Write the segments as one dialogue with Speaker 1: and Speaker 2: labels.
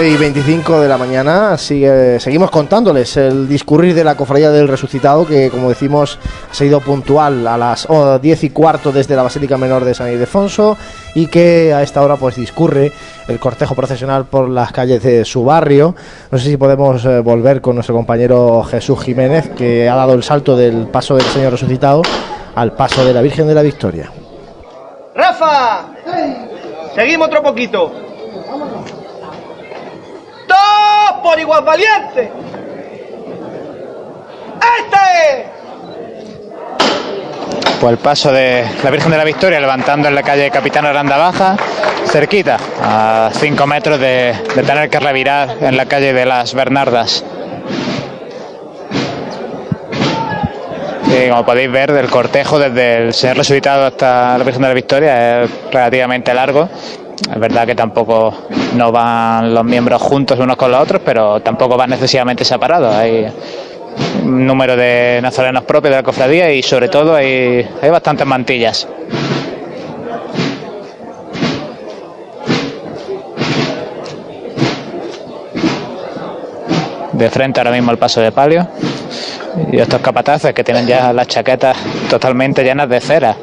Speaker 1: 25 de la mañana sigue, seguimos contándoles el discurrir de la Cofradía del Resucitado, que como decimos ha sido puntual a las 10 y cuarto desde la Basílica Menor de San Ildefonso y que a esta hora pues discurre el cortejo procesional por las calles de su barrio. No sé si podemos eh, volver con nuestro compañero Jesús Jiménez, que ha dado el salto del paso del Señor Resucitado al paso de la Virgen de la Victoria.
Speaker 2: ¡Rafa! Seguimos otro poquito por igual valiente. ¡Este!
Speaker 3: Pues el paso de la Virgen de la Victoria levantando en la calle Capitán Aranda Baja, cerquita, a 5 metros de, tener que revirar en la calle de las Bernardas. Y como podéis ver, del cortejo desde el Señor Resucitado hasta la Virgen de la Victoria es relativamente largo es verdad que tampoco no van los miembros juntos unos con los otros, pero tampoco van necesariamente separados. Hay un número de nazarenos propios de la cofradía y sobre todo hay, hay bastantes mantillas. De frente ahora mismo el paso de palio y estos capataces que tienen ya las chaquetas totalmente llenas de cera.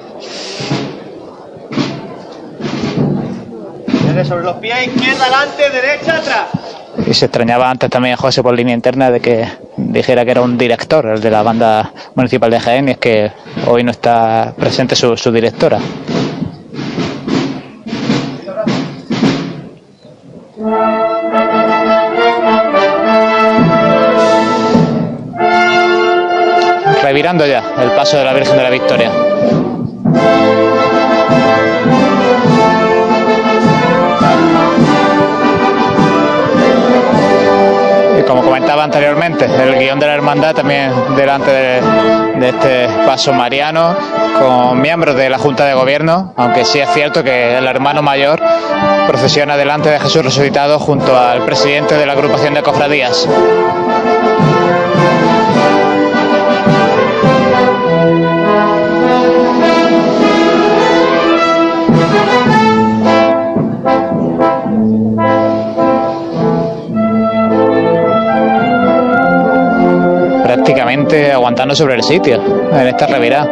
Speaker 2: Sobre los pies, izquierda, adelante, derecha, atrás.
Speaker 3: Y se extrañaba antes también a José por línea interna de que dijera que era un director, el de la banda municipal de Jaén, y es que hoy no está presente su, su directora. Revirando ya el paso de la Virgen de la Victoria. Como comentaba anteriormente, el guion de la hermandad también delante de, este paso mariano, con miembros de la Junta de Gobierno, aunque sí es cierto que el hermano mayor procesiona delante de Jesús resucitado junto al presidente de la agrupación de cofradías. Aguantando sobre el sitio en esta revirada.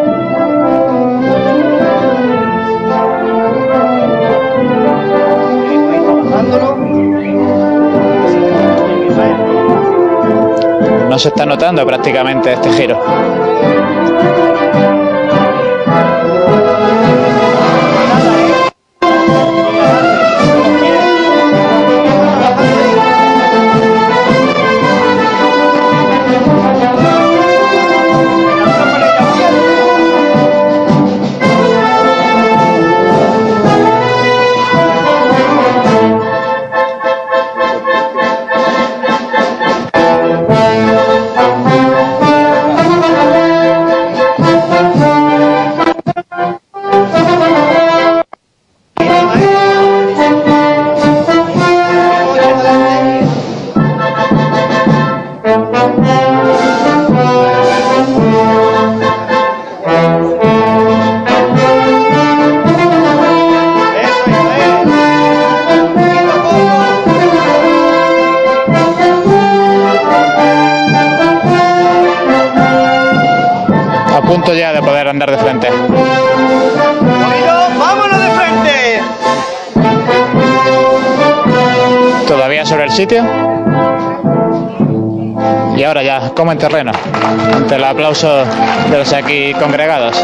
Speaker 3: No se está notando prácticamente este giro. Terreno, ante el aplauso de los aquí congregados.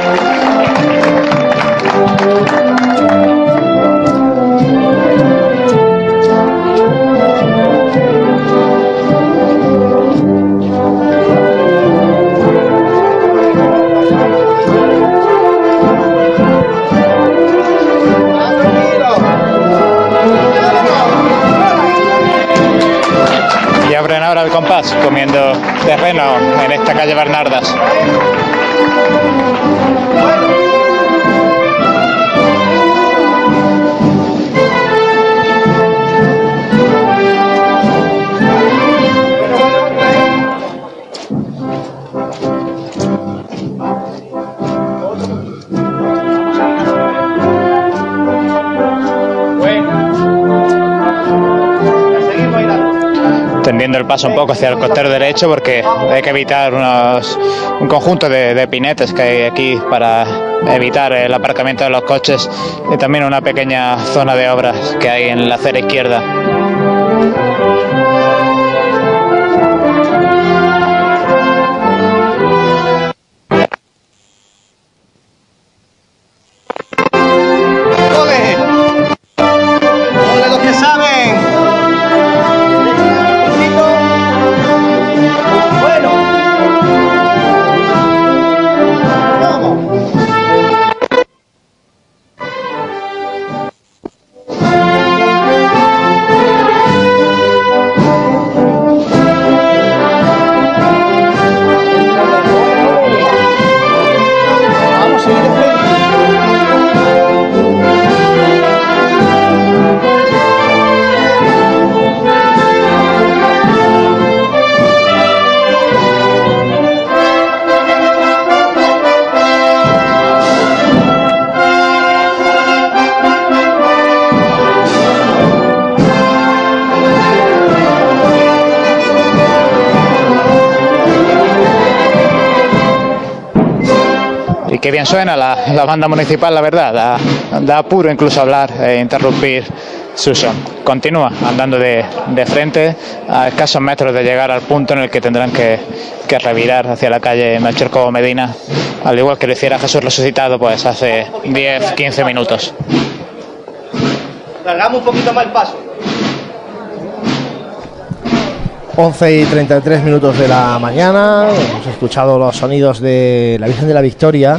Speaker 3: Terreno en esta calle Bernardas. Paso un poco hacia el costero derecho porque hay que evitar unos, un conjunto de, de pinetes que hay aquí para evitar el aparcamiento de los coches y también una pequeña zona de obras que hay en la acera izquierda. Suena la, la banda municipal, la verdad. Da, da apuro incluso hablar e interrumpir su son. Continúa andando de, de frente a escasos metros de llegar al punto en el que tendrán que, que revirar hacia la calle Melchor Cobo Medina, al igual que lo hiciera Jesús resucitado pues hace 10-15 minutos.
Speaker 2: Largamos un poquito más el paso.
Speaker 1: 11 y 33 minutos de la mañana. Hemos escuchado los sonidos de la Virgen de la Victoria.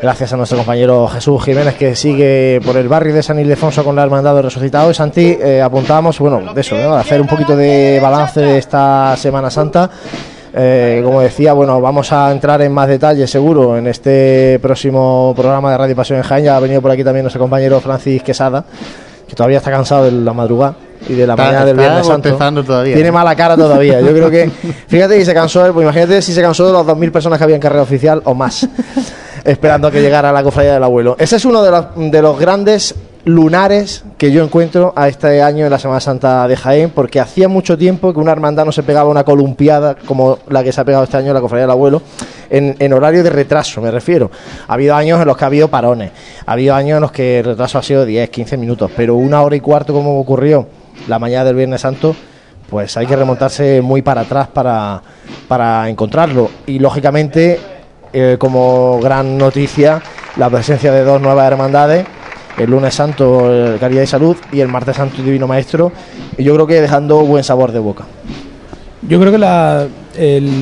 Speaker 1: Gracias a nuestro compañero Jesús Jiménez que sigue por el barrio de San Ildefonso con la Hermandad de Resucitado. Y Santi, eh, apuntábamos, bueno, de eso, hacer un poquito de balance de esta Semana Santa. Eh, como decía, bueno, vamos a entrar en más detalle seguro en este próximo programa de Radio Pasión en Jaén. Ha venido por aquí también nuestro compañero Francis Quesada, que todavía está cansado de la madrugada y de la
Speaker 4: Está-
Speaker 1: mañana del Viernes Santo.
Speaker 4: todavía.
Speaker 1: Tiene mala cara todavía. Yo creo que, fíjate que se cansó, pues imagínate si se cansó de las 2.000 personas que había en carrera oficial o más, esperando a que llegara la cofradía del abuelo. Ese es uno de los, de los grandes lunares que yo encuentro a este año en la Semana Santa de Jaén, porque hacía mucho tiempo que una hermandad no se pegaba una columpiada como la que se ha pegado este año en la cofradía del abuelo, en, en horario de retraso, me refiero. Ha habido años en los que ha habido parones, ha habido años en los que el retraso ha sido 10, 15 minutos, pero una hora y cuarto como ocurrió la mañana del Viernes Santo, pues hay que remontarse muy para atrás para, para encontrarlo. Y lógicamente, eh, como gran noticia, la presencia de dos nuevas hermandades, el lunes santo eh, Caridad y Salud y el martes santo Divino Maestro, y yo creo que dejando buen sabor de boca.
Speaker 5: Yo creo que la,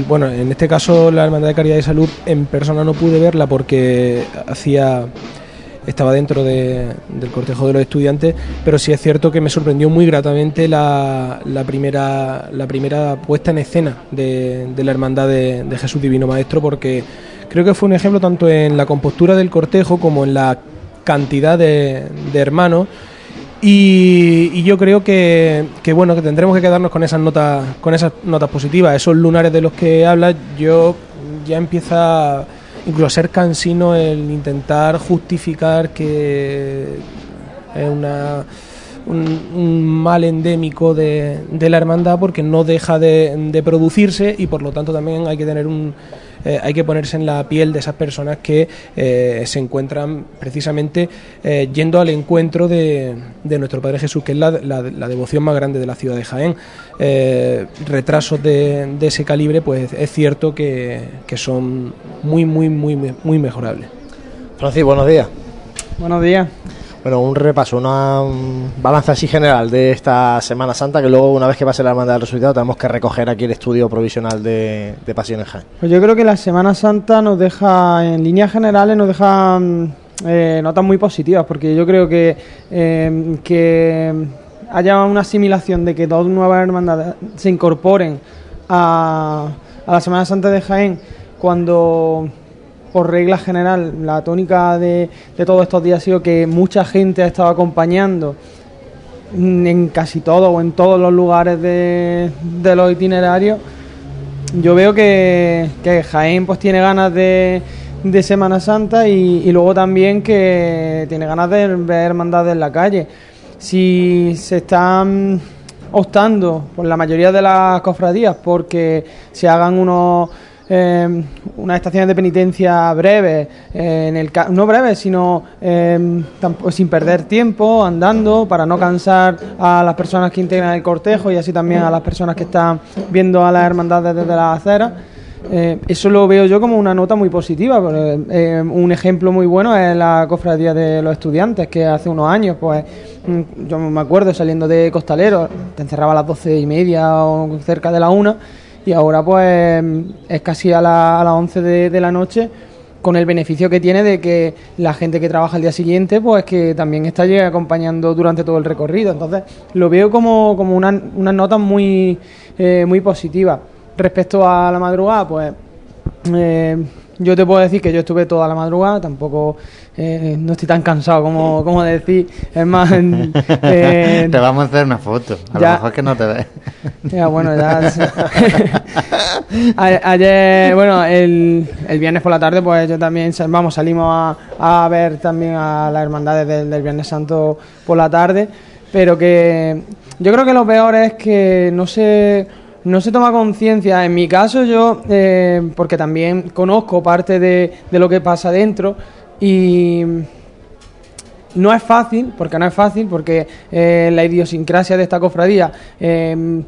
Speaker 5: bueno, en este caso la Hermandad de Caridad y Salud en persona no pude verla porque hacía estaba dentro de- del cortejo de los estudiantes, pero sí es cierto que me sorprendió muy gratamente la, la primera la primera puesta en escena de, la Hermandad de, Jesús Divino Maestro porque creo que fue un ejemplo tanto en la compostura del cortejo como en la cantidad de, de hermanos. Y, yo creo que, que, bueno que tendremos que quedarnos con esas notas con esas notas positivas esos lunares de los que hablas yo ya empieza incluso ser cansino el intentar justificar que es una un, mal endémico de, la hermandad porque no deja de, de producirse y por lo tanto también hay que tener un eh, hay que ponerse en la piel de esas personas que eh, se encuentran precisamente eh, yendo al encuentro de, de nuestro Padre Jesús, que es la, la- la devoción más grande de la ciudad de Jaén. Eh, retrasos de, de ese calibre, pues es cierto que, que son muy, muy, muy, muy mejorables.
Speaker 1: Francis, buenos días.
Speaker 6: Buenos días.
Speaker 1: Bueno, un repaso, una um, balanza así general de esta Semana Santa, que luego, una vez que pase la hermandad del resucitado, tenemos que recoger aquí el estudio provisional de, de Pasión en Jaén.
Speaker 6: Pues yo creo que la Semana Santa nos deja, en líneas generales, nos deja mm, eh, notas muy positivas, porque yo creo que, eh, que haya una asimilación de que dos nuevas hermandades se incorporen a, a la Semana Santa de Jaén cuando por regla general la tónica de, de todos estos días ha sido que mucha gente ha estado acompañando en casi todo o en todos los lugares de, de los itinerarios yo veo que, que Jaén pues tiene ganas de, de Semana Santa y, y luego también que tiene ganas de ver hermandades en la calle. Si se están optando por la mayoría de las cofradías porque se hagan unos eh, unas estaciones de penitencia breves, eh, no breves, sino eh, tampo- sin perder tiempo, andando, para no cansar a las personas que integran el cortejo y así también a las personas que están viendo a las hermandades desde las aceras. Eh, eso lo veo yo como una nota muy positiva. eh, un ejemplo muy bueno es la cofradía de los estudiantes, que hace unos años, pues mm, yo me acuerdo saliendo de Costalero, te encerraba a las doce y media o cerca de la una, y ahora pues es casi a, la- a las 11 de, la noche con el beneficio que tiene de que la gente que trabaja el día siguiente pues que también está acompañando durante todo el recorrido. Entonces lo veo como, como una, unas notas muy eh, muy positivas respecto a la madrugada pues eh, yo te puedo decir que yo estuve toda la madrugada, tampoco eh, no estoy tan cansado como, como decir. Es más, eh,
Speaker 4: Te vamos a hacer una foto. A
Speaker 6: ya.
Speaker 4: lo mejor es que no te ves.
Speaker 6: ya, bueno, ya. A- Ayer, bueno, el, el viernes por la tarde, pues yo también, vamos, salimos a, a ver también a las hermandades del, del Viernes Santo por la tarde, pero que yo creo que lo peor es que no se, no se toma conciencia. En mi caso, yo, eh, porque también conozco parte de, de lo que pasa dentro y no es fácil, porque no es fácil, porque eh, la idiosincrasia de esta cofradía eh,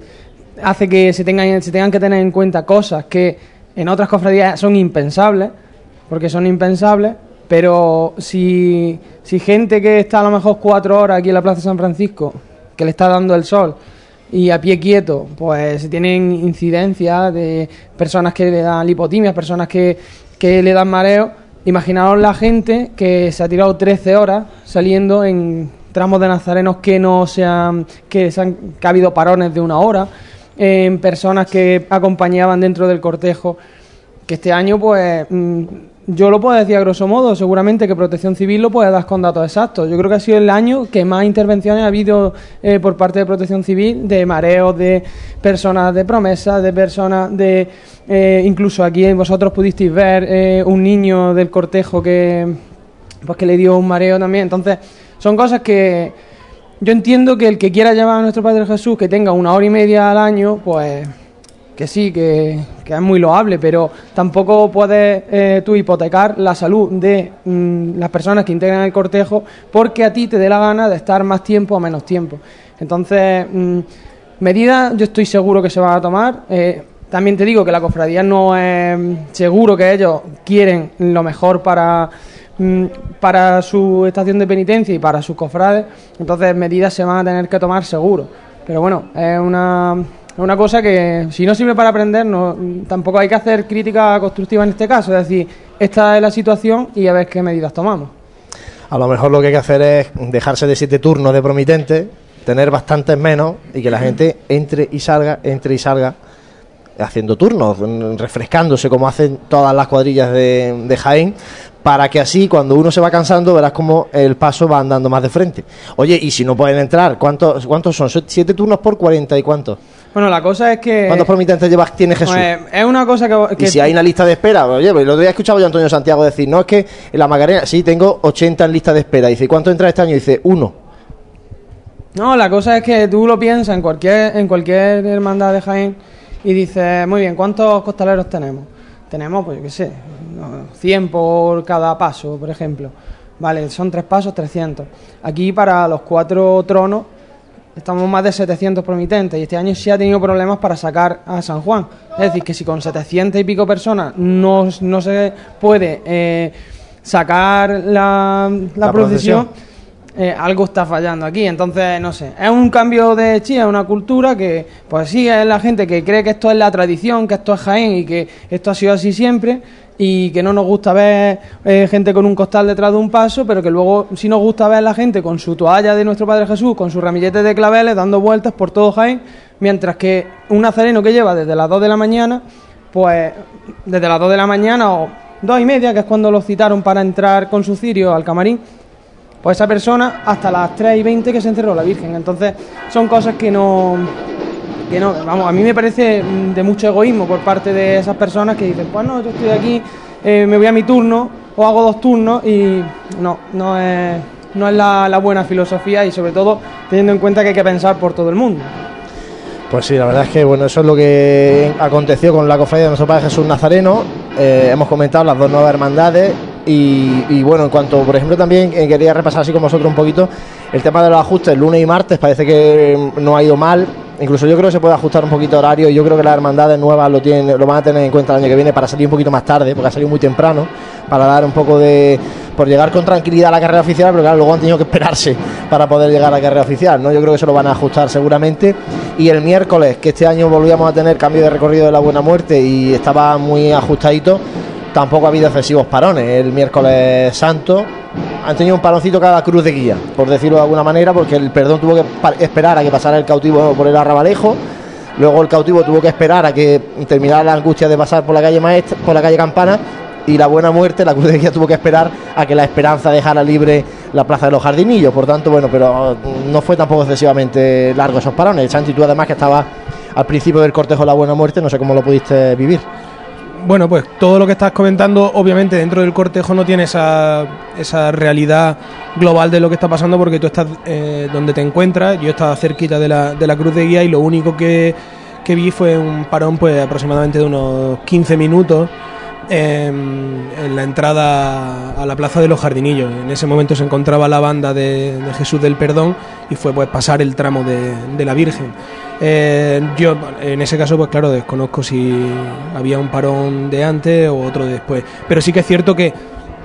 Speaker 6: hace que se tengan, se tengan que tener en cuenta cosas que en otras cofradías son impensables, porque son impensables, pero si, si gente que está a lo mejor cuatro horas aquí en la Plaza San Francisco, que le está dando el sol, y a pie quieto, pues tienen incidencias de personas que le dan lipotimias, personas que, que le dan mareo. Imaginaos la gente que se ha tirado 13 horas saliendo en tramos de nazarenos que no se han, que, se han, que ha habido parones de una hora, en personas que acompañaban dentro del cortejo, que este año, pues, mm, yo lo puedo decir a grosso modo, seguramente que Protección Civil lo puede dar con datos exactos. Yo creo que ha sido el año que más intervenciones ha habido eh, por parte de Protección Civil, de mareos, de personas de promesas, de personas de... eh, incluso aquí vosotros pudisteis ver eh, un niño del cortejo que, pues, que le dio un mareo también. Entonces, son cosas que yo entiendo que el que quiera llevar a nuestro Padre Jesús, que tenga una hora y media al año, pues que sí, que, que es muy loable, pero tampoco puedes eh, tú hipotecar la salud de mm, las personas que integran el cortejo porque a ti te dé la gana de estar más tiempo o menos tiempo. Entonces, mm, medidas yo estoy seguro que se van a tomar. eh, también te digo que la cofradía no es seguro que ellos quieren lo mejor para, mm, para su estación de penitencia y para sus cofrades. Entonces, medidas se van a tener que tomar seguro. Pero bueno, es una, es una cosa que si no sirve para aprender, no, tampoco hay que hacer crítica constructiva en este caso. Es decir, esta es la situación y a ver qué medidas tomamos.
Speaker 1: A lo mejor lo que hay que hacer es dejarse de siete turnos de promitente, tener bastantes menos y que la gente entre y salga, entre y salga haciendo turnos, refrescándose como hacen todas las cuadrillas de, de Jaén, para que así cuando uno se va cansando verás como el paso va andando más de frente. Oye, y si no pueden entrar, ¿cuántos, cuántos son? ¿Siete turnos por cuarenta y cuántos?
Speaker 6: Bueno, la cosa es que...
Speaker 1: ¿Cuántos promitentes llevas, tiene Jesús?
Speaker 6: pues, es una cosa que... que
Speaker 1: Y si hay una lista de espera, oye, pues el otro día escuchaba yo a Antonio Santiago decir, no, es que en la Macarena, sí, tengo 80 en lista de espera. Dice, ¿y cuánto entra este año? Dice, uno.
Speaker 6: No, la cosa es que tú lo piensas en cualquier, en cualquier hermandad de Jaén y dices, muy bien, ¿cuántos costaleros tenemos? Tenemos, pues yo qué sé, no, 100 por cada paso, por ejemplo. Vale, son tres pasos, 300. Aquí para los cuatro tronos estamos más de 700 promitentes y este año sí ha tenido problemas para sacar a San Juan. Es decir, que si con 700 y pico personas no, no se puede eh, sacar la, la
Speaker 1: La
Speaker 6: procesión,
Speaker 1: procesión.
Speaker 6: Eh, algo está fallando aquí. Entonces, no sé, es un cambio de chía, una cultura que, pues sí, es la gente que cree que esto es la tradición, que esto es Jaén y que esto ha sido así siempre. y que no nos gusta ver eh, gente con un costal detrás de un paso, pero que luego sí nos gusta ver la gente con su toalla de nuestro Padre Jesús, con su ramillete de claveles, dando vueltas por todo Jaén, mientras que un nazareno que lleva desde las 2 de la mañana, pues desde las 2 de la mañana o dos y media, que es cuando los citaron para entrar con su cirio al camarín, pues esa persona hasta las 3 y 20 que se encerró la Virgen. Entonces son cosas que no, que no, vamos, a mí me parece de mucho egoísmo por parte de esas personas que dicen, pues no, yo estoy aquí, eh, me voy a mi turno o hago dos turnos y no, no es, no es la, la buena filosofía y sobre todo teniendo en cuenta que hay que pensar por todo el mundo.
Speaker 1: Pues sí, la verdad es que bueno, eso es lo que aconteció con la cofradía de nuestro Padre Jesús Nazareno. Eh, hemos comentado las dos nuevas hermandades y, bueno, en cuanto, por ejemplo, también eh, quería repasar así con vosotros un poquito el tema de los ajustes lunes y martes, parece que no ha ido mal. Incluso yo creo que se puede ajustar un poquito horario y yo creo que las hermandades nuevas lo tienen, lo van a tener en cuenta el año que viene para salir un poquito más tarde, porque ha salido muy temprano, para dar un poco de por llegar con tranquilidad a la carrera oficial, pero claro, luego han tenido que esperarse para poder llegar a la carrera oficial, ¿no? Yo creo que eso lo van a ajustar seguramente. Y el miércoles, que este año volvíamos a tener cambio de recorrido de la Buena Muerte y estaba muy ajustadito, tampoco ha habido excesivos parones. El miércoles santo han tenido un paroncito cada cruz de guía, por decirlo de alguna manera, porque el perdón tuvo que esperar a que pasara el cautivo por el arrabalejo. Luego el cautivo tuvo que esperar a que terminara la angustia de pasar por la calle Maestra, por la calle Campana y la buena muerte, la cruz de guía tuvo que esperar a que la esperanza dejara libre la plaza de los jardinillos. Por tanto, bueno, pero no fue tampoco excesivamente largo esos parones. Santi, tú además que estaba al principio del cortejo la buena muerte, no sé cómo lo pudiste vivir.
Speaker 5: Bueno, pues todo lo que estás comentando, obviamente dentro del cortejo no tiene esa, esa realidad global de lo que está pasando porque tú estás eh, donde te encuentras, yo estaba cerquita de la, de la cruz de guía y lo único que, que vi fue un parón pues aproximadamente de unos 15 minutos en, en, la entrada a la Plaza de los Jardinillos. En ese momento se encontraba la banda de, de Jesús del Perdón y fue pues pasar el tramo de, de la Virgen. Eh, yo en ese caso pues claro desconozco si había un parón de antes o otro de después, pero sí que es cierto que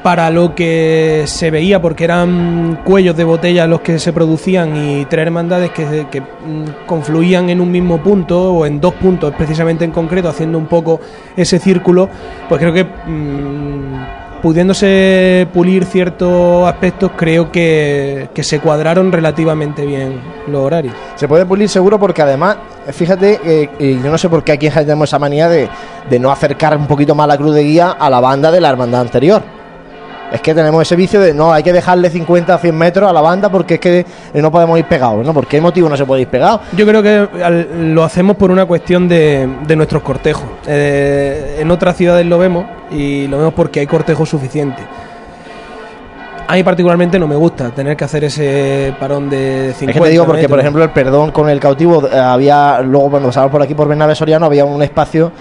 Speaker 5: para lo que se veía, porque eran cuellos de botella los que se producían y tres hermandades que, que mm, confluían en un mismo punto o en dos puntos precisamente en concreto, haciendo un poco ese círculo, pues creo que mmm, pudiéndose pulir ciertos aspectos, creo que, se cuadraron relativamente bien los horarios.
Speaker 1: Se puede pulir seguro porque además, fíjate, eh, yo no sé por qué aquí tenemos esa manía de, de no acercar un poquito más la cruz de guía a la banda de la hermandad anterior es que tenemos ese vicio de no, hay que dejarle 50 a 100 metros a la banda porque es que no podemos ir pegados, ¿no? ¿Por qué motivo no se puede ir pegado?
Speaker 5: Yo creo que lo hacemos por una cuestión de, de nuestros cortejos. Eh, en otras ciudades lo vemos y lo vemos porque hay cortejos suficientes. A mí particularmente no me gusta tener que hacer ese parón de 50
Speaker 1: Es que te digo porque,
Speaker 5: metros.
Speaker 1: por ejemplo, el perdón con el cautivo eh, había, luego cuando pasamos por aquí por Bernabé Soriano, había un espacio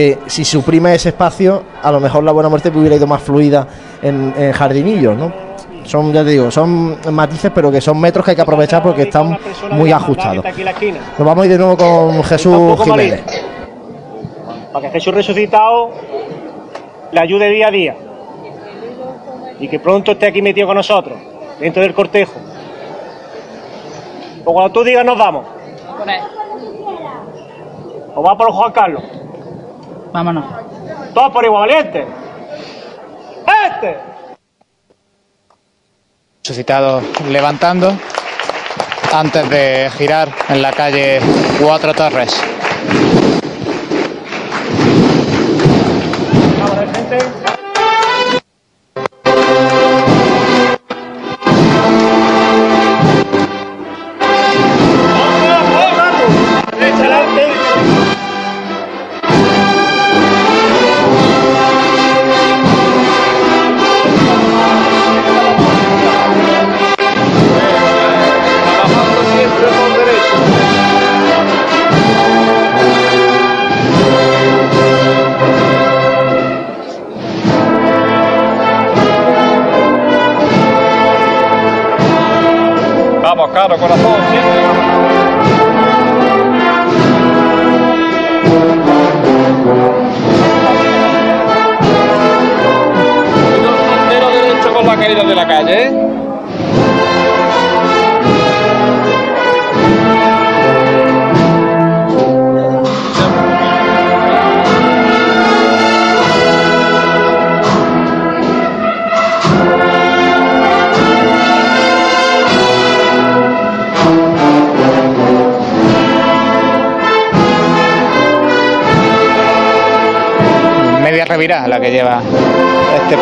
Speaker 1: que si suprime ese espacio, a lo mejor la buena muerte hubiera ido más fluida en, en jardinillos, ¿no? Son, ya te digo, son matices, pero que son metros que hay que aprovechar porque están muy ajustados. Nos vamos a ir de nuevo con Jesús Jiménez.
Speaker 2: Para que Jesús resucitado le ayude día a día. Y que pronto esté aquí metido con nosotros, dentro del cortejo. O cuando tú digas nos vamos. O va por Juan Carlos.
Speaker 7: Vámonos.
Speaker 2: Todos por igual, valiente. ¡Este!
Speaker 3: Resucitado levantando antes de girar en la calle Cuatro Torres.
Speaker 2: Vamos, gente.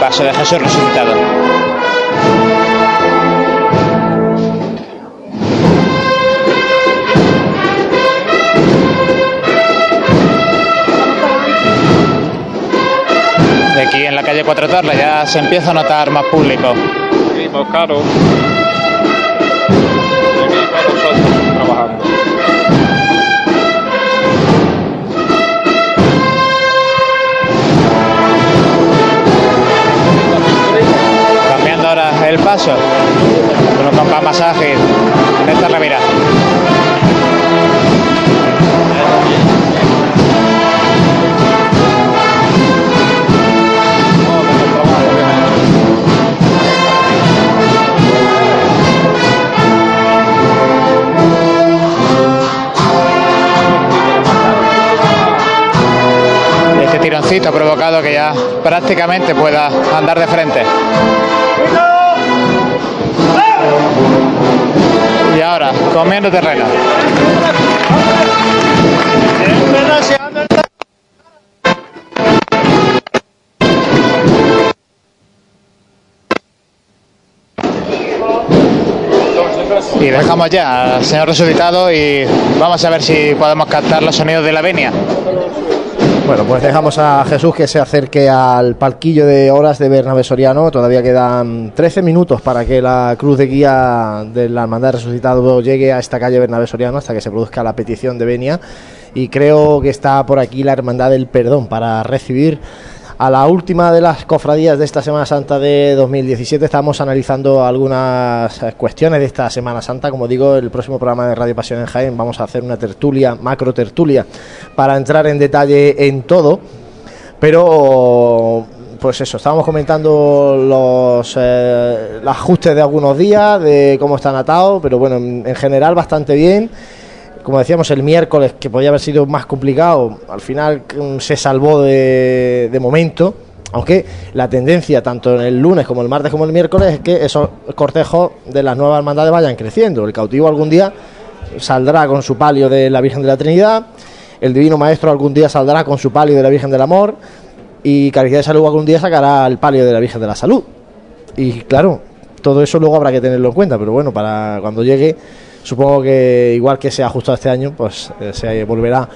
Speaker 3: Paso de Jesús resucitado. De aquí en la calle Cuatro Torres ya se empieza a notar más público.
Speaker 8: Seguimos caro.
Speaker 3: Ahora el paso con un compás más ágil en esta revirada. Este tironcito ha provocado que ya prácticamente pueda andar de frente. Comiendo terreno. Y dejamos ya al señor resucitado y vamos a ver si podemos captar los sonidos de la venia.
Speaker 1: Bueno, pues dejamos a Jesús que se acerque al palquillo de horas de Bernabé Soriano. Todavía quedan 13 minutos para que la cruz de guía de la Hermandad Resucitado llegue a esta calle Bernabé Soriano hasta que se produzca la petición de venia. Y creo que está por aquí la Hermandad del Perdón para recibir a la última de las cofradías de esta Semana Santa de 2017. Estamos analizando algunas eh, cuestiones de esta Semana Santa. Como digo, el próximo programa de Radio Pasión en Jaén vamos a hacer una tertulia, macro tertulia, para entrar en detalle en todo. Pero pues eso, estábamos comentando los, eh, ajustes de algunos días, de cómo están atados, pero bueno, en, en general bastante bien. Como decíamos el miércoles, que podía haber sido más complicado, al final mm, se salvó de, de momento. Aunque la tendencia, tanto en el lunes como el martes como el miércoles, es que esos cortejos de las nuevas hermandades vayan creciendo. El cautivo algún día saldrá con su palio de la Virgen de la Trinidad, el Divino Maestro algún día saldrá con su palio de la Virgen del Amor, y Caridad de Salud algún día sacará el palio de la Virgen de la Salud. Y claro, todo eso luego habrá que tenerlo en cuenta, pero bueno, para cuando llegue, supongo que igual que se ha ajustado este año, pues eh, se volverá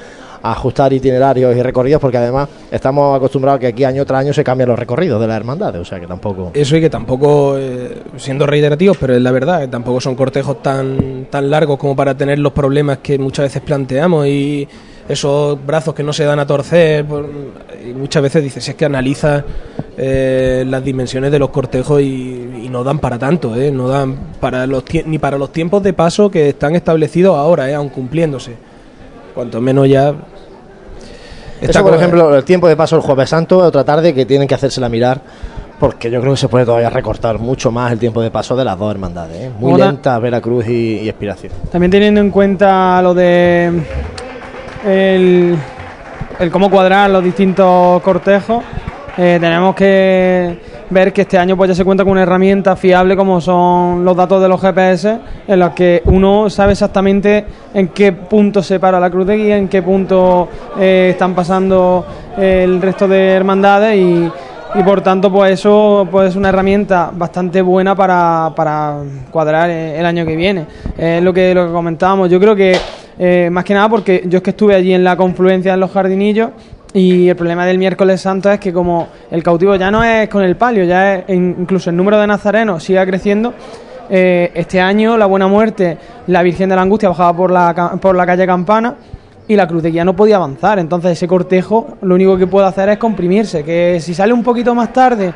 Speaker 1: a ajustar itinerarios y recorridos, porque además estamos acostumbrados que aquí año tras año se cambian los recorridos de las hermandades, o sea que tampoco...
Speaker 5: Eso y que tampoco, eh, siendo reiterativos, pero es la verdad, que tampoco son cortejos tan, tan largos como para tener los problemas que muchas veces planteamos y esos brazos que no se dan a torcer. y muchas veces dices, es que analiza eh, las dimensiones de los cortejos y, y no dan para tanto, eh, no dan para los ni para los tiempos de paso que están establecidos ahora, eh, aun cumpliéndose. Cuanto menos ya.
Speaker 1: Eso, por ejemplo, el tiempo de paso el Jueves Santo, otra tarde que tienen que hacérsela mirar, porque yo creo que se puede todavía recortar mucho más el tiempo de paso de las dos hermandades. ¿eh? Muy lenta Veracruz y, y Expiración.
Speaker 6: También teniendo en cuenta lo de el, cómo cuadrar los distintos cortejos, eh, tenemos que ver que este año pues ya se cuenta con una herramienta fiable como son los datos de los GPS, en los que uno sabe exactamente en qué punto se para la cruz de guía, en qué punto eh, están pasando el resto de hermandades y, por tanto pues eso pues es una herramienta bastante buena para, para cuadrar eh, el año que viene. Eh, Es lo que lo que comentábamos. Yo creo que eh, más que nada porque yo es que estuve allí en la confluencia en los jardinillos y el problema del miércoles santo es que como el cautivo ya no es con el palio, ya es incluso el número de nazarenos sigue creciendo. eh, este año la Buena Muerte, la Virgen de la Angustia bajaba por la, por la calle Campana y la cruz de guía no podía avanzar. Entonces ese cortejo lo único que puede hacer es comprimirse, que si sale un poquito más tarde,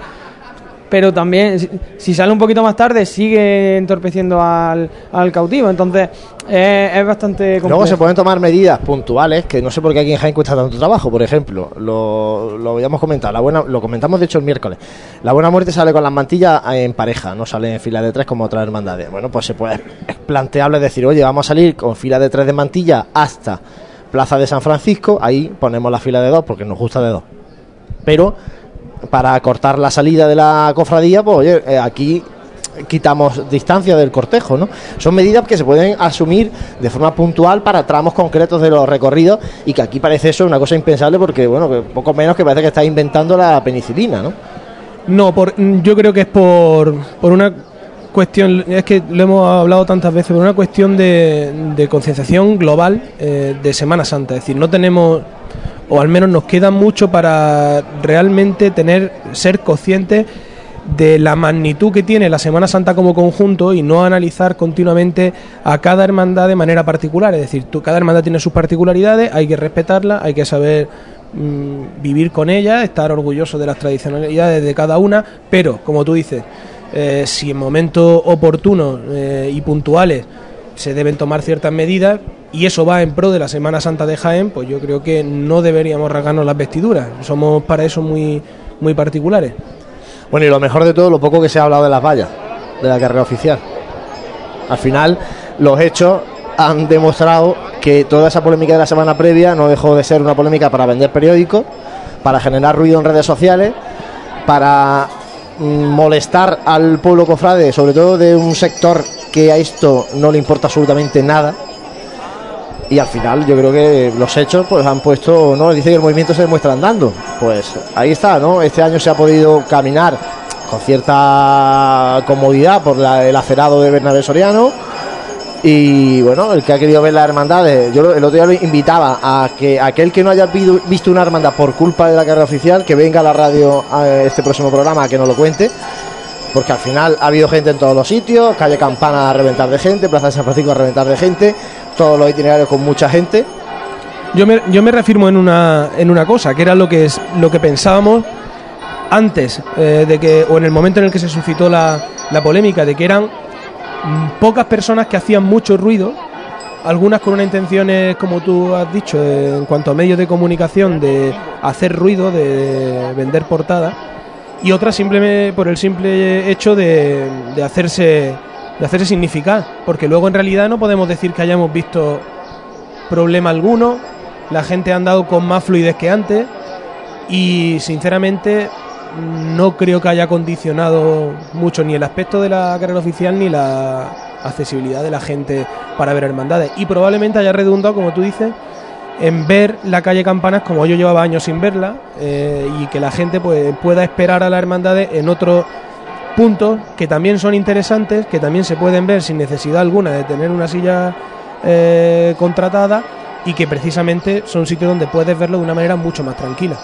Speaker 6: pero también si, sale un poquito más tarde sigue entorpeciendo al, al cautivo. Entonces eh, es bastante complejo.
Speaker 1: Luego se pueden tomar medidas puntuales que no sé por qué aquí en Jaén cuesta tanto trabajo. Por ejemplo, lo, lo habíamos comentado, la buena, lo comentamos de hecho el miércoles. La buena muerte sale con las mantillas en pareja, no sale en fila de tres como otras hermandades. Bueno, pues se puede, es planteable decir, oye, vamos a salir con fila de tres de mantilla hasta Plaza de San Francisco, ahí ponemos la fila de dos porque nos gusta de dos. Pero para cortar la salida de la cofradía, pues oye, eh, aquí quitamos distancia del cortejo, ¿no? Son medidas que se pueden asumir de forma puntual para tramos concretos de los recorridos y que aquí parece eso una cosa impensable porque, bueno, poco menos que parece que está inventando la penicilina, ¿no?
Speaker 5: No, por, yo creo que es por, por una cuestión, es que lo hemos hablado tantas veces, por una cuestión de, de concienciación global eh, de Semana Santa. Es decir, no tenemos, o al menos nos queda mucho para realmente tener, ser conscientes de la magnitud que tiene la Semana Santa como conjunto y no analizar continuamente a cada hermandad de manera particular. Es decir, tú, cada hermandad tiene sus particularidades, hay que respetarla, hay que saber mm, vivir con ella, estar orgulloso de las tradicionalidades de cada una, pero, como tú dices, eh, si en momentos oportunos eh, y puntuales se deben tomar ciertas medidas y eso va en pro de la Semana Santa de Jaén, pues yo creo que no deberíamos rasgarnos las vestiduras. Somos para eso muy, muy particulares.
Speaker 1: Bueno, y lo mejor de todo, lo poco que se ha hablado de las vallas, de la carrera oficial. Al final, los hechos han demostrado que toda esa polémica de la semana previa no dejó de ser una polémica para vender periódicos, para generar ruido en redes sociales, para mm, molestar al pueblo cofrade, sobre todo de un sector que a esto no le importa absolutamente nada. Y al final yo creo que los hechos pues han puesto, ¿no? Dice que el movimiento se demuestra andando. Pues ahí está, ¿no? Este año se ha podido caminar con cierta comodidad por el acerado de Bernabé Soriano. Y bueno, el que ha querido ver las hermandades, yo el otro día lo invitaba a que aquel que no haya visto una hermandad por culpa de la carrera oficial, que venga a la radio a este próximo programa que nos lo cuente, porque al final ha habido gente en todos los sitios, calle Campana a reventar de gente, Plaza de San Francisco a reventar de gente, todos los itinerarios con mucha gente.
Speaker 5: Yo me, yo me reafirmo en una, en una cosa, que era lo que, es, lo que pensábamos antes eh, de que, o en el momento en el que se suscitó la, la polémica, de que eran mm, pocas personas que hacían mucho ruido, algunas con unas intenciones, como tú has dicho, eh, en cuanto a medios de comunicación, de hacer ruido, de vender portadas, y otras simplemente por el simple hecho de, de hacerse de hacerse significar, porque luego en realidad no podemos decir que hayamos visto problema alguno, la gente ha andado con más fluidez que antes y sinceramente no creo que haya condicionado mucho ni el aspecto de la carrera oficial ni la accesibilidad de la gente para ver hermandades. Y probablemente haya redundado, como tú dices, en ver la calle Campanas como yo llevaba años sin verla eh, y que la gente pues, pueda esperar a las hermandades en otros puntos que también son interesantes, que también se pueden ver sin necesidad alguna de tener una silla eh, contratada y que precisamente son sitios donde puedes verlo de una manera mucho más tranquila.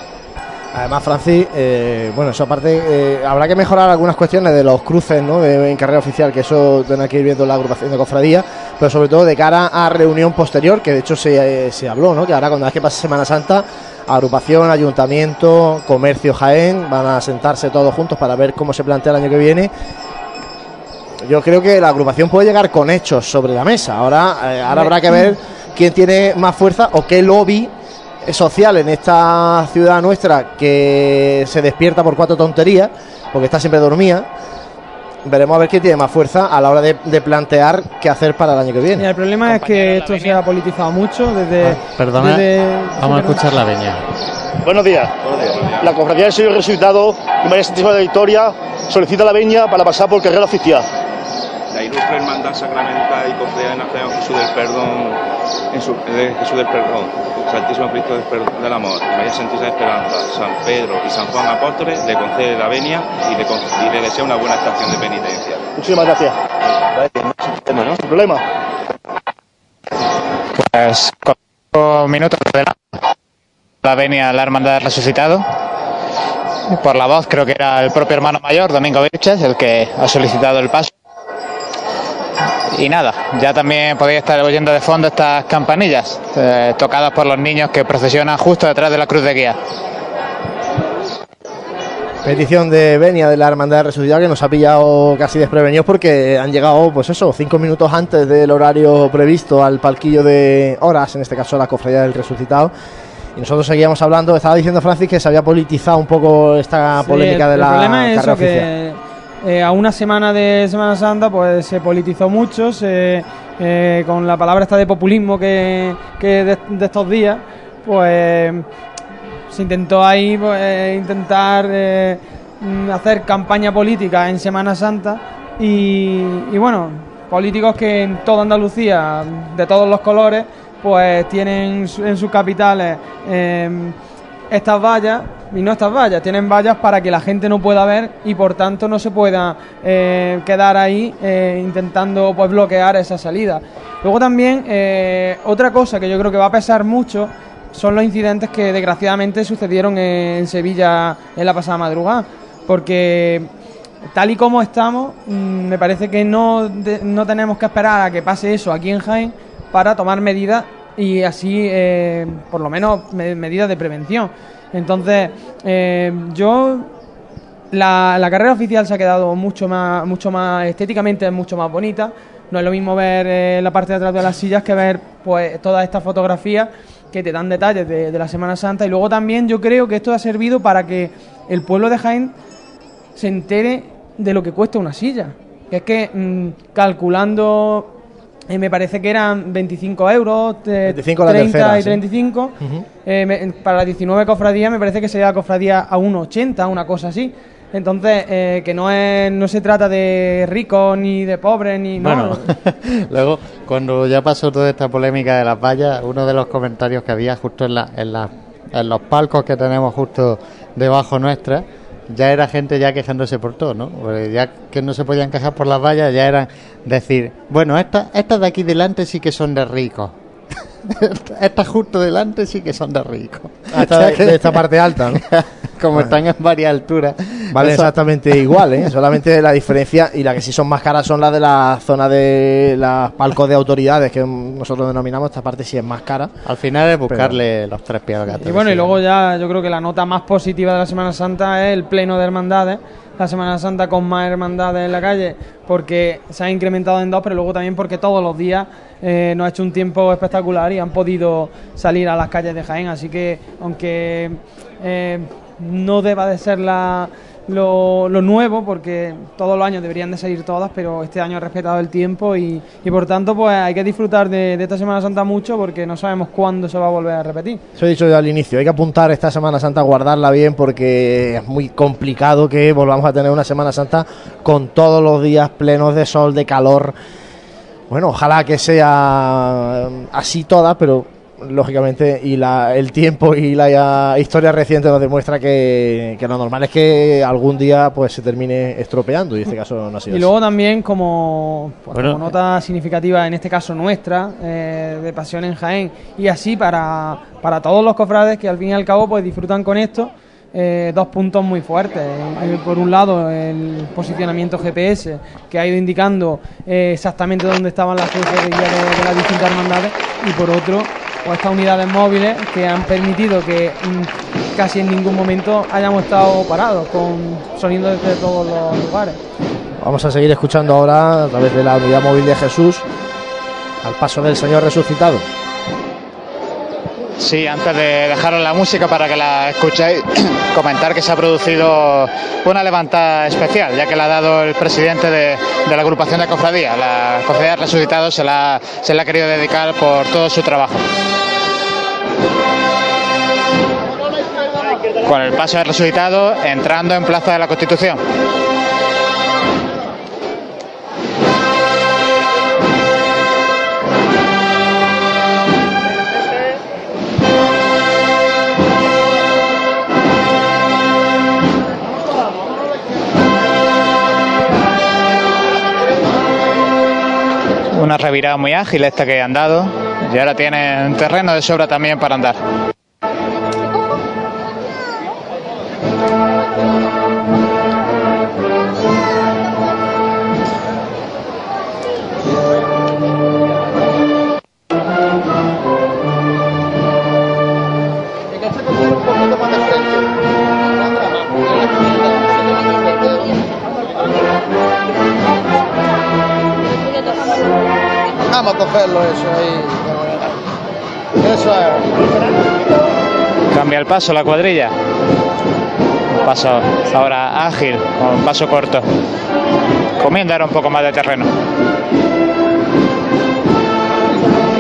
Speaker 1: Además, Francis, eh, bueno, eso aparte, habrá que mejorar algunas cuestiones de los cruces, ¿no? De, en carrera oficial, que eso tendrá que ir viendo la agrupación de cofradía, pero sobre todo de cara a reunión posterior, que de hecho se, eh, se habló, ¿no? Que ahora cuando es que pase Semana Santa, agrupación, ayuntamiento, comercio Jaén, van a sentarse todos juntos para ver cómo se plantea el año que viene. Yo creo que la agrupación puede llegar con hechos sobre la mesa. Ahora, eh, ahora habrá que ver quién tiene más fuerza o qué lobby social en esta ciudad nuestra que se despierta por cuatro tonterías, porque está siempre dormida. Veremos a ver quién tiene más fuerza a la hora de, de plantear qué hacer para el año que
Speaker 6: Mira,
Speaker 1: viene.
Speaker 6: el problema es que esto se ha politizado mucho desde.
Speaker 4: Ah, Perdona,
Speaker 6: desde-
Speaker 4: vamos a escuchar la veña.
Speaker 7: Buenos días. La Cofradía del Señor Resucitado y María Santísima de la Victoria solicita la veña para pasar por carrera oficial.
Speaker 8: La ilustre hermandad sacramental y cofradía de Nazaret Jesús del Perdón, en su, de Jesús del Perdón, Santísimo Cristo del, Perdón- del Amor, y María Santísima Esperanza, San Pedro y San Juan Apóstoles le concede la venia y le, y le desea una buena estación de penitencia.
Speaker 7: Muchísimas gracias. Sin problema.
Speaker 3: Pues con cinco minutos de la, la venia la hermandad del resucitado. Por la voz creo que era el propio hermano mayor, Domingo Virches, el que ha solicitado el paso. Y nada, ya también podéis estar oyendo de fondo estas campanillas, eh, tocadas por los niños que procesionan justo detrás de la cruz de guía.
Speaker 1: Petición de Venia de la Hermandad de Resucitado que nos ha pillado casi desprevenidos porque han llegado, pues eso, cinco minutos antes del horario previsto al palquillo de horas, en este caso la Cofradía del Resucitado. Y nosotros seguíamos hablando, estaba diciendo Francis que se había politizado un poco esta
Speaker 6: Sí,
Speaker 1: polémica
Speaker 6: el-
Speaker 1: de
Speaker 6: el
Speaker 1: la
Speaker 6: problema es
Speaker 1: carrera
Speaker 6: eso,
Speaker 1: oficial.
Speaker 6: que eh, a una semana de Semana Santa pues se politizó mucho, eh, con la palabra esta de populismo que, que de, estos días, pues se intentó ahí pues, intentar eh, mm, hacer campaña política en Semana Santa Y, y bueno, políticos que en toda Andalucía, de todos los colores, pues tienen en sus capitales estas vallas y no estas vallas, tienen vallas para que la gente no pueda ver y por tanto no se pueda eh, quedar ahí eh, intentando pues bloquear esa salida. Luego también eh, otra cosa que yo creo que va a pesar mucho son los incidentes que desgraciadamente sucedieron en Sevilla en la pasada madrugada, porque tal y como estamos, mm, me parece que no, no tenemos que esperar a que pase eso aquí en Jaén para tomar medidas y así, eh, por lo menos, me- medidas de prevención. Entonces, eh, yo la, la carrera oficial se ha quedado mucho más, mucho más estéticamente es mucho más bonita. No es lo mismo ver eh, la parte de atrás de las sillas que ver pues todas estas fotografías que te dan detalles de, la Semana Santa. Y luego también yo creo que esto ha servido para que el pueblo de Jaén se entere de lo que cuesta una silla. Es que mm, calculando, eh, me parece que eran 25 euros, eh,
Speaker 1: 25 la
Speaker 6: 30
Speaker 1: tercera,
Speaker 6: y
Speaker 1: sí.
Speaker 6: 35. Eh, me- para las 19 cofradías me parece que sería la cofradía a 1,80, una cosa así. Entonces, eh, que no es no se trata de ricos ni de pobres ni no.
Speaker 4: Bueno, luego, cuando ya pasó toda esta polémica de las vallas, uno de los comentarios que había justo en, la, en, la- en los palcos que tenemos justo debajo nuestra, ya era gente ya quejándose por todo, ¿no? Ya que no se podían quejar por las vallas, ya eran decir, bueno, estas estas de aquí delante sí que son de ricos. Estas justo delante sí que son de ricos.
Speaker 1: Ah, esta-
Speaker 4: O sea que-
Speaker 1: de esta parte alta, ¿no?
Speaker 4: Como están en varias alturas.
Speaker 1: Vale,
Speaker 4: eso-
Speaker 1: exactamente igual, ¿eh? Solamente la diferencia y las que sí son más caras son las de la zona de las palcos de autoridades, que nosotros denominamos, esta parte sí es más cara.
Speaker 4: Al final es buscarle los tres pies al gato.
Speaker 6: Y bueno, y luego ya yo creo que la nota más positiva de la Semana Santa es el pleno de hermandades. La Semana Santa con más hermandades en la calle, porque se ha incrementado en dos, pero luego también porque todos los días eh, nos ha hecho un tiempo espectacular y han podido salir a las calles de Jaén. Así que, aunque eh, no deba de ser la, lo, nuevo, porque todos los años deberían de salir todas, pero este año ha respetado el tiempo y, por tanto pues hay que disfrutar de, de esta Semana Santa mucho porque no sabemos cuándo se va a volver a repetir.
Speaker 1: Eso he dicho yo al inicio, hay que apuntar esta Semana Santa, guardarla bien porque es muy complicado que volvamos a tener una Semana Santa con todos los días plenos de sol, de calor. Bueno, ojalá que sea eh, así toda, pero lógicamente y la, el tiempo y la ya historia reciente nos demuestra que, que lo normal es que algún día pues se termine estropeando y en este caso no ha sido
Speaker 6: Y
Speaker 1: así.
Speaker 6: luego también como, pues,
Speaker 4: Bueno.
Speaker 6: como nota significativa, en este caso nuestra, eh, de Pasión en Jaén, y así para, para todos los cofrades que al fin y al cabo pues disfrutan con esto, eh, dos puntos muy fuertes. Por un lado, el posicionamiento GPS, que ha ido indicando eh, exactamente dónde estaban las guía de, de las distintas hermandades, y por otro, pues estas unidades móviles que han permitido que mm, casi en ningún momento hayamos estado parados, con sonido desde todos los lugares.
Speaker 1: Vamos a seguir escuchando ahora a través de la unidad móvil de Jesús al paso del Señor resucitado.
Speaker 3: Sí, antes de dejaros la música para que la escuchéis, comentar que se ha producido una levantada especial, ya que la ha dado el presidente de, de la agrupación de cofradías. La cofradía resucitado se la, se la ha querido dedicar por todo su trabajo. Con el paso del resucitado entrando en Plaza de la Constitución. Una revirada muy ágil esta que han dado y ahora tienen terreno de sobra también para andar.
Speaker 1: Vamos a cogerlo eso ahí. Eso es.
Speaker 3: Cambia el paso la cuadrilla. Un paso ahora ágil, con paso corto. Comiendo ahora un poco más de terreno.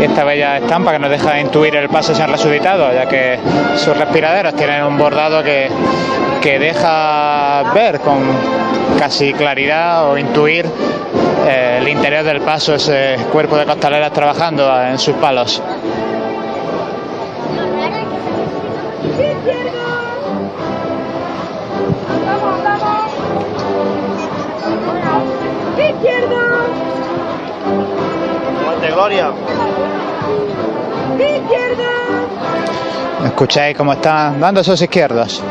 Speaker 3: Esta bella estampa que nos deja intuir el paso se han resucitado, ya que sus respiraderos tienen un bordado que que deja ver con casi claridad o intuir eh, el interior del paso, ese cuerpo de costaleras trabajando en sus palos.
Speaker 1: Gloria.
Speaker 3: Escucháis cómo están dando esos izquierdos.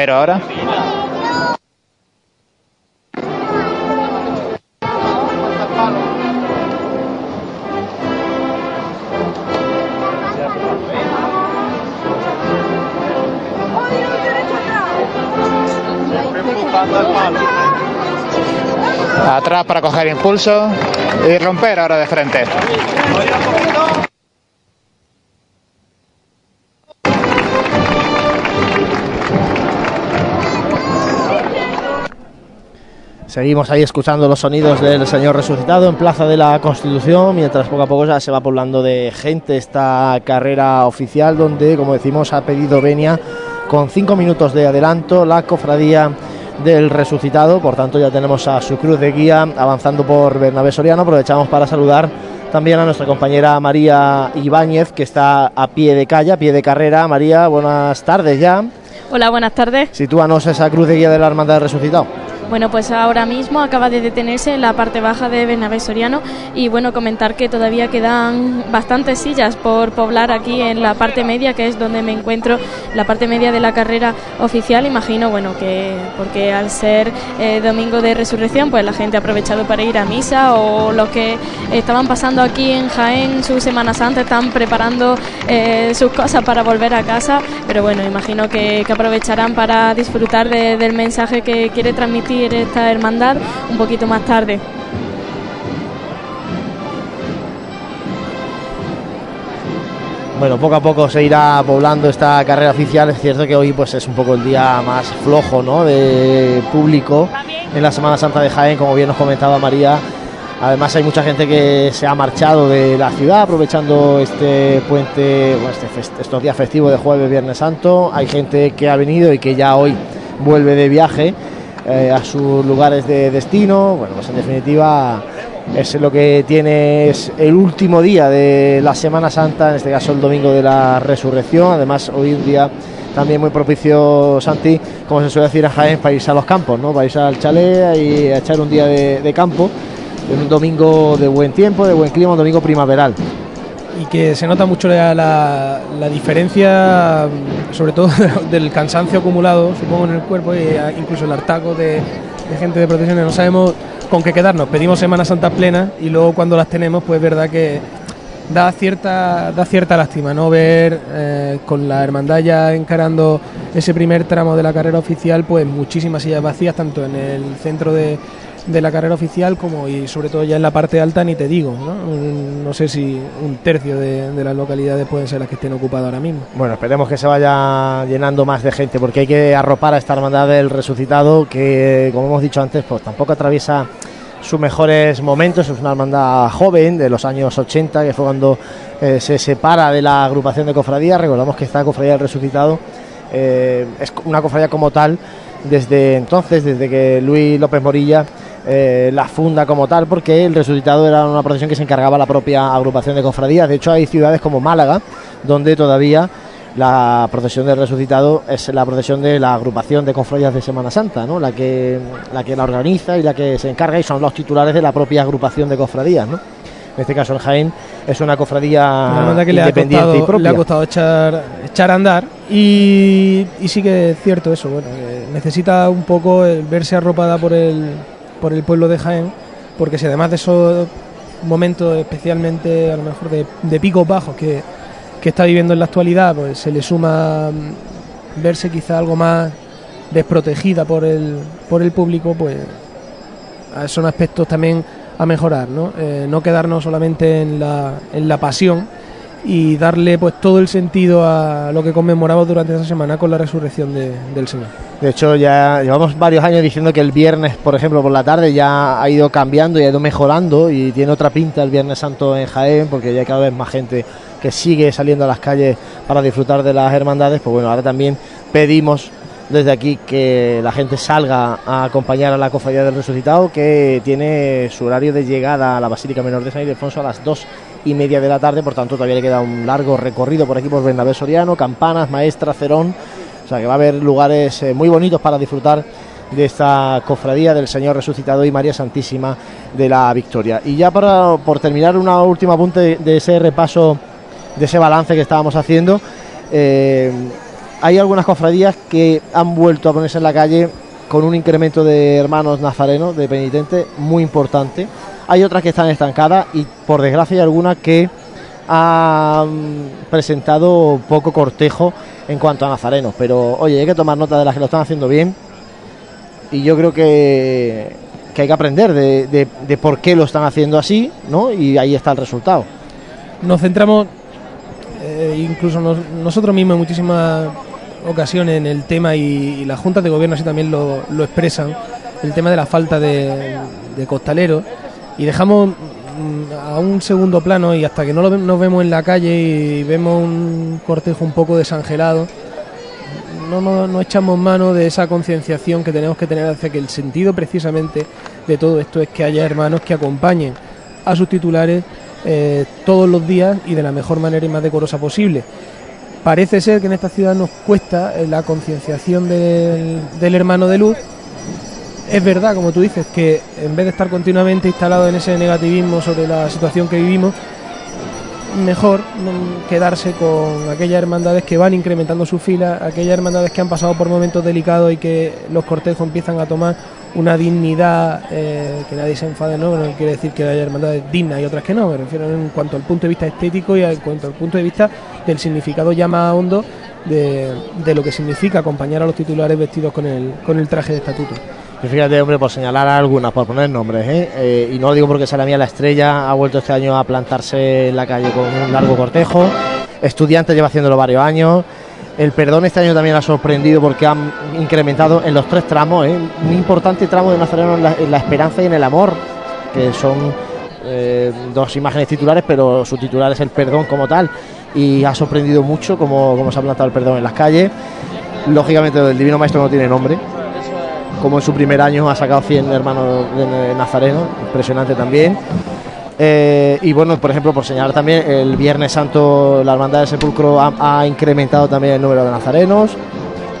Speaker 3: Costero ahora. Atrás para coger impulso y romper ahora de frente.
Speaker 1: Seguimos ahí escuchando los sonidos del Señor resucitado en Plaza de la Constitución, mientras poco a poco ya se va poblando de gente esta carrera oficial, donde, como decimos, ha pedido venia con cinco minutos de adelanto la cofradía del resucitado. Por tanto, ya tenemos a su cruz de guía avanzando por Bernabé Soriano. Aprovechamos para saludar también a nuestra compañera María Ibáñez, que está a pie de calle, a pie de carrera. María, buenas tardes ya.
Speaker 9: Hola, buenas tardes.
Speaker 1: Sitúanos esa cruz de guía de la Hermandad del Resucitado.
Speaker 9: Bueno, pues ahora mismo acaba de detenerse en la parte baja de Bernabé Soriano y bueno, comentar que todavía quedan bastantes sillas por poblar aquí en la parte media, que es donde me encuentro, la parte media de la carrera oficial. Imagino, bueno, que porque al ser eh, domingo de resurrección, pues la gente ha aprovechado para ir a misa o los que estaban pasando aquí en Jaén su Semana Santa están preparando eh, sus cosas para volver a casa, pero bueno, imagino que, que aprovecharán para disfrutar de- del mensaje que quiere transmitir esta hermandad un poquito más tarde.
Speaker 1: Bueno, poco a poco se irá poblando esta carrera oficial. Es cierto que hoy pues es un poco el día más flojo, ¿no? De público en la Semana Santa de Jaén, como bien nos comentaba María. Además hay mucha gente que se ha marchado de la ciudad aprovechando este puente, bueno, este estos días festivos de jueves, viernes santo. Hay gente que ha venido y que ya hoy vuelve de viaje eh, a sus lugares de destino. Bueno, pues en definitiva es lo que tiene es el último día de la Semana Santa, en este caso el domingo de la resurrección. Además, hoy un día también muy propicio, Santi, como se suele decir en Jaén, para irse a los campos, ¿no? Para irse al chalet y a echar un día de, de campo. En un domingo de buen tiempo, de buen clima, un domingo primaveral.
Speaker 5: Y que se nota mucho la, la- diferencia, sobre todo del cansancio acumulado, supongo, en el cuerpo eh, incluso el hartaco de, gente de procesiones. No sabemos con qué quedarnos. Pedimos Semana Santa plena y luego cuando las tenemos, pues es verdad que da cierta, da cierta lástima no ver eh, con la hermandad ya encarando ese primer tramo de la carrera oficial, pues muchísimas sillas vacías, tanto en el centro de, de la carrera oficial como y sobre todo ya en la parte alta ni te digo, ¿no? No sé si un tercio de, de las localidades pueden ser las que estén ocupadas ahora mismo.
Speaker 1: Bueno, esperemos que se vaya llenando más de gente, porque hay que arropar a esta hermandad del resucitado, que como hemos dicho antes, pues tampoco atraviesa sus mejores momentos. Es una hermandad joven de los años 80, que fue cuando eh, se separa de la agrupación de cofradías. Recordamos que esta cofradía del resucitado eh, es una cofradía como tal desde entonces, desde que Luis López Morilla eh, la funda como tal, porque el resucitado era una procesión que se encargaba la propia agrupación de cofradías. De hecho, hay ciudades como Málaga, donde todavía la procesión del resucitado es la procesión de la agrupación de cofradías de Semana Santa, ¿no? la, que, la que la organiza y la que se encarga y son los titulares de la propia agrupación de cofradías. ¿no? En este caso, el Jaén es una cofradía
Speaker 5: que le ha
Speaker 1: independiente y
Speaker 5: costado,
Speaker 1: propia.
Speaker 5: le ha costado echar, echar a andar y, y sí que es cierto eso, bueno, necesita un poco el verse arropada por el, por el pueblo de Jaén, porque si además de esos momentos especialmente a lo mejor de, picos bajos que, que está viviendo en la actualidad, pues se le suma mm, verse quizá algo más desprotegida por el, por el público, pues son aspectos también a mejorar, ¿no? Eh, no quedarnos solamente en la, en la pasión y darle pues todo el sentido a lo que conmemoramos durante esa semana con la resurrección de- del Señor.
Speaker 1: De hecho, ya llevamos varios años diciendo que el viernes, por ejemplo, por la tarde ya ha ido cambiando y ha ido mejorando y tiene otra pinta el Viernes Santo en Jaén, porque ya hay cada vez más gente que sigue saliendo a las calles para disfrutar de las hermandades. Pues bueno, ahora también pedimos desde aquí que la gente salga a acompañar a la Cofradía del Resucitado, que tiene su horario de llegada a la Basílica Menor de San Ildefonso a las dos y media de la tarde, por tanto todavía le queda un largo recorrido por aquí por Bernabé Soriano, Campanas, Maestra, Cerón, o sea que va a haber lugares eh, muy bonitos para disfrutar de esta cofradía del Señor Resucitado y María Santísima de la Victoria. Y ya para, por terminar, una última apunte de, ese repaso, de ese balance que estábamos haciendo. eh, hay algunas cofradías que han vuelto a ponerse en la calle con un incremento de hermanos nazarenos, de penitentes, muy importante. Hay otras que están estancadas y, por desgracia, hay algunas que han presentado poco cortejo en cuanto a nazarenos. Pero, oye, hay que tomar nota de las que lo están haciendo bien. Y yo creo que, que hay que aprender de, de- por qué lo están haciendo así, ¿no? Y ahí está el resultado.
Speaker 5: Nos centramos, eh, incluso nos- nosotros mismos en muchísimas ocasiones, en el tema y, y las juntas de gobierno así también lo, lo expresan, el tema de la falta de, de costaleros y dejamos mm, a un segundo plano y hasta que no lo nos vemos en la calle y vemos un cortejo un poco desangelado, no, no, no echamos mano de esa concienciación que tenemos que tener hacia que el sentido precisamente de todo esto es que haya hermanos que acompañen a sus titulares eh, todos los días y de la mejor manera y más decorosa posible. Parece ser que en esta ciudad nos cuesta la concienciación del, del hermano de luz. Es verdad, como tú dices, que en vez de estar continuamente instalado en ese negativismo sobre la situación que vivimos, mejor quedarse con aquellas hermandades que van incrementando su fila, aquellas hermandades que han pasado por momentos delicados y que los cortejos empiezan a tomar una dignidad, eh, que nadie se enfade, ¿no? no quiere decir que haya hermandades dignas y otras que no, me refiero en cuanto al punto de vista estético y en cuanto al punto de vista del significado ya más hondo de, lo que significa acompañar a los titulares vestidos con el traje de estatuto.
Speaker 1: Fíjate, hombre, por señalar algunas, por poner nombres, ¿eh? Eh, y no lo digo porque sea la estrella, ha vuelto este año a plantarse en la calle con un largo cortejo. Estudiantes lleva haciéndolo varios años. El perdón este año también ha sorprendido porque han incrementado en los tres tramos, ¿eh? un importante tramo de Nazareno en la, en la esperanza y en el amor, que son eh, dos imágenes titulares, pero su titular es el perdón como tal. Y ha sorprendido mucho cómo, cómo se ha plantado el perdón en las calles. Lógicamente, el Divino Maestro no tiene nombre, como en su primer año ha sacado 100 hermanos de Nazareno, impresionante también. Eh, y bueno, por ejemplo, por señalar también, el Viernes Santo la Hermandad del Sepulcro ha, incrementado también el número de nazarenos.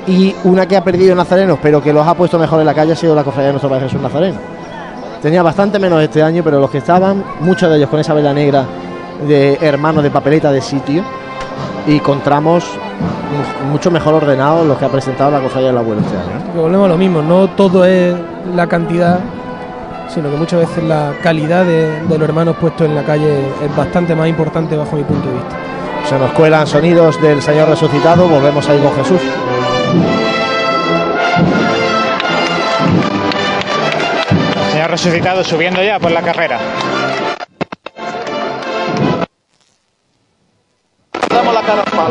Speaker 1: Y una que ha perdido nazarenos, pero que los ha puesto mejor en la calle, ha sido la Cofradía de Nuestro Padre Jesús Nazareno. Tenía bastante menos este año, pero los que estaban, muchos de ellos con esa vela negra de hermanos de papeleta de sitio, y con tramos mu- mucho mejor ordenados los que ha presentado la Cofradía del Abuelo este año.
Speaker 5: volvemos a lo mismo, no todo es la cantidad, sino que muchas veces la calidad de, de los hermanos puestos en la calle es bastante más importante bajo mi punto de vista.
Speaker 1: Se nos cuelan sonidos del Señor resucitado, volvemos ahí con Jesús.
Speaker 3: El Señor resucitado subiendo ya por la carrera.
Speaker 7: Cara al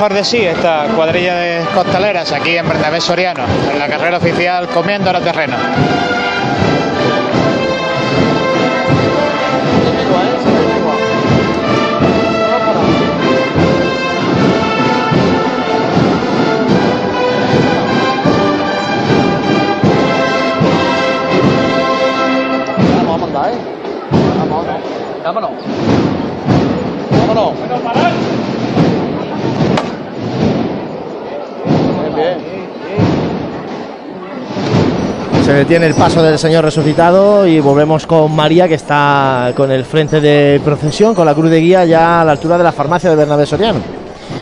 Speaker 3: mejor de sí esta cuadrilla de costaleras aquí en Bernabé Soriano, en la carrera oficial comiendo los terrenos.
Speaker 7: Vamos, vámonos. Vámonos.
Speaker 1: Se detiene el paso del Señor resucitado y volvemos con María que está con el frente de procesión, con la cruz de guía ya a la altura de la farmacia de Bernabé Soriano.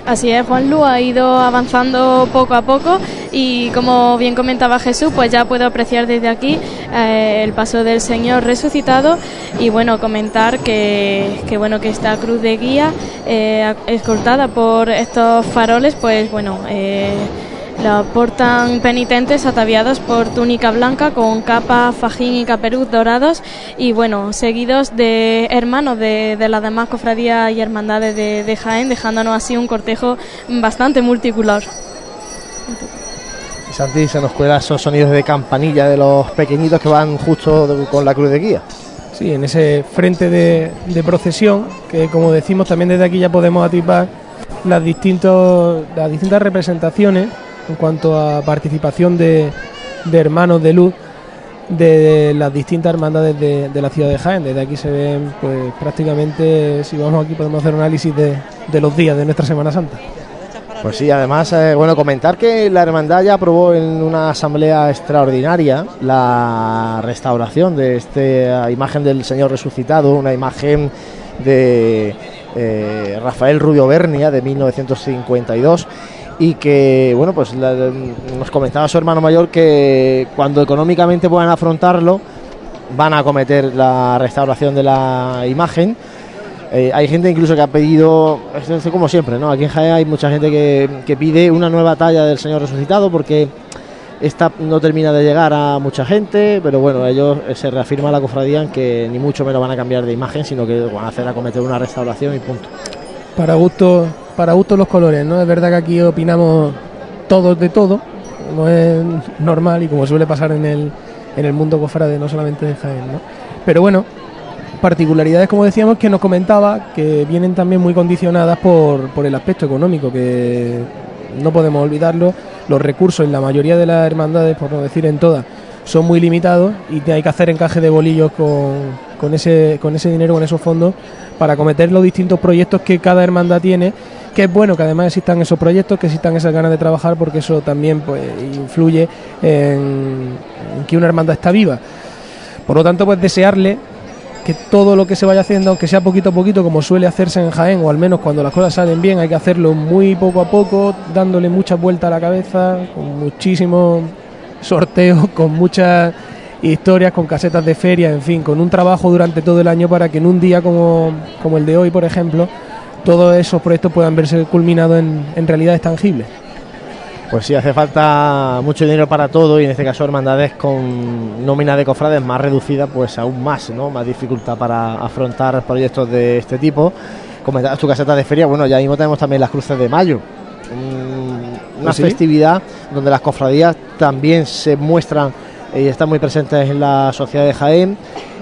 Speaker 9: Así es, Juan Lu ha ido avanzando poco a poco y como bien comentaba Jesús, pues ya puedo apreciar desde aquí eh, el paso del Señor resucitado y bueno, comentar que, que bueno que esta cruz de guía eh, escoltada por estos faroles, pues bueno, eh, la portan penitentes ataviados por túnica blanca con capa, fajín y caperuz dorados y bueno, seguidos de hermanos de, de las demás cofradías y hermandades de, de Jaén, dejándonos así un cortejo bastante multicolor.
Speaker 1: Y Santi se nos cuela esos sonidos de campanilla de los pequeñitos que van justo de- con la cruz de guía.
Speaker 5: Sí, en ese frente de, de procesión, que como decimos también desde aquí ya podemos atipar las, distintos, las distintas representaciones en cuanto a participación de, hermanos de luz de las distintas hermandades de, de la ciudad de Jaén. Desde aquí se ven pues prácticamente, si vamos aquí podemos hacer un análisis de, de los días de nuestra Semana Santa.
Speaker 1: Pues sí, además, eh, bueno, comentar que la hermandad ya aprobó en una asamblea extraordinaria la restauración de esta imagen del Señor resucitado, una imagen de eh, Rafael Rubio Bernia de 1952 y que, bueno, pues la- nos comentaba su hermano mayor que cuando económicamente puedan afrontarlo van a acometer la restauración de la imagen. Eh, hay gente incluso que ha pedido, es como siempre, ¿no? Aquí en Jaén hay mucha gente que, que pide una nueva talla del Señor resucitado porque esta no termina de llegar a mucha gente, pero bueno, ellos eh, se reafirma la cofradía en que ni mucho menos van a cambiar de imagen, sino que van a hacer acometer una restauración y punto.
Speaker 5: Para gusto, para gusto los colores, ¿no? Es verdad que aquí opinamos todos de todo, como es normal y como suele pasar en el, en el mundo cofrade, no solamente de Jaén, ¿no? Pero bueno, particularidades, como decíamos, que nos comentaba, que vienen también muy condicionadas por, por el aspecto económico, que no podemos olvidarlo, los recursos en la mayoría de las hermandades, por no decir en todas, son muy limitados y hay que hacer encaje de bolillos con, con ese, con ese dinero, con esos fondos, para acometer los distintos proyectos que cada hermandad tiene, que es bueno que además existan esos proyectos, que existan esas ganas de trabajar, porque eso también pues, influye en, que una hermandad está viva. Por lo tanto, pues desearle que todo lo que se vaya haciendo, aunque sea poquito a poquito, como suele hacerse en Jaén, o al menos cuando las cosas salen bien, hay que hacerlo muy poco a poco, dándole muchas vueltas a la cabeza, con muchísimos sorteos, con muchas historias, con casetas de feria, en fin, con un trabajo durante todo el año para que en un día como, como el de hoy, por ejemplo, todos esos proyectos puedan verse culminados en, en realidades tangibles.
Speaker 1: Pues sí, hace falta mucho dinero para todo y en este caso hermandades con nómina de cofrades más reducida, pues aún más, ¿no? Más dificultad para afrontar proyectos de este tipo. Comentabas tu caseta de feria, bueno, ya mismo tenemos también las cruces de mayo. Mm, Una
Speaker 5: Pues sí.
Speaker 1: festividad donde las cofradías también se muestran y están muy presentes en la sociedad de Jaén.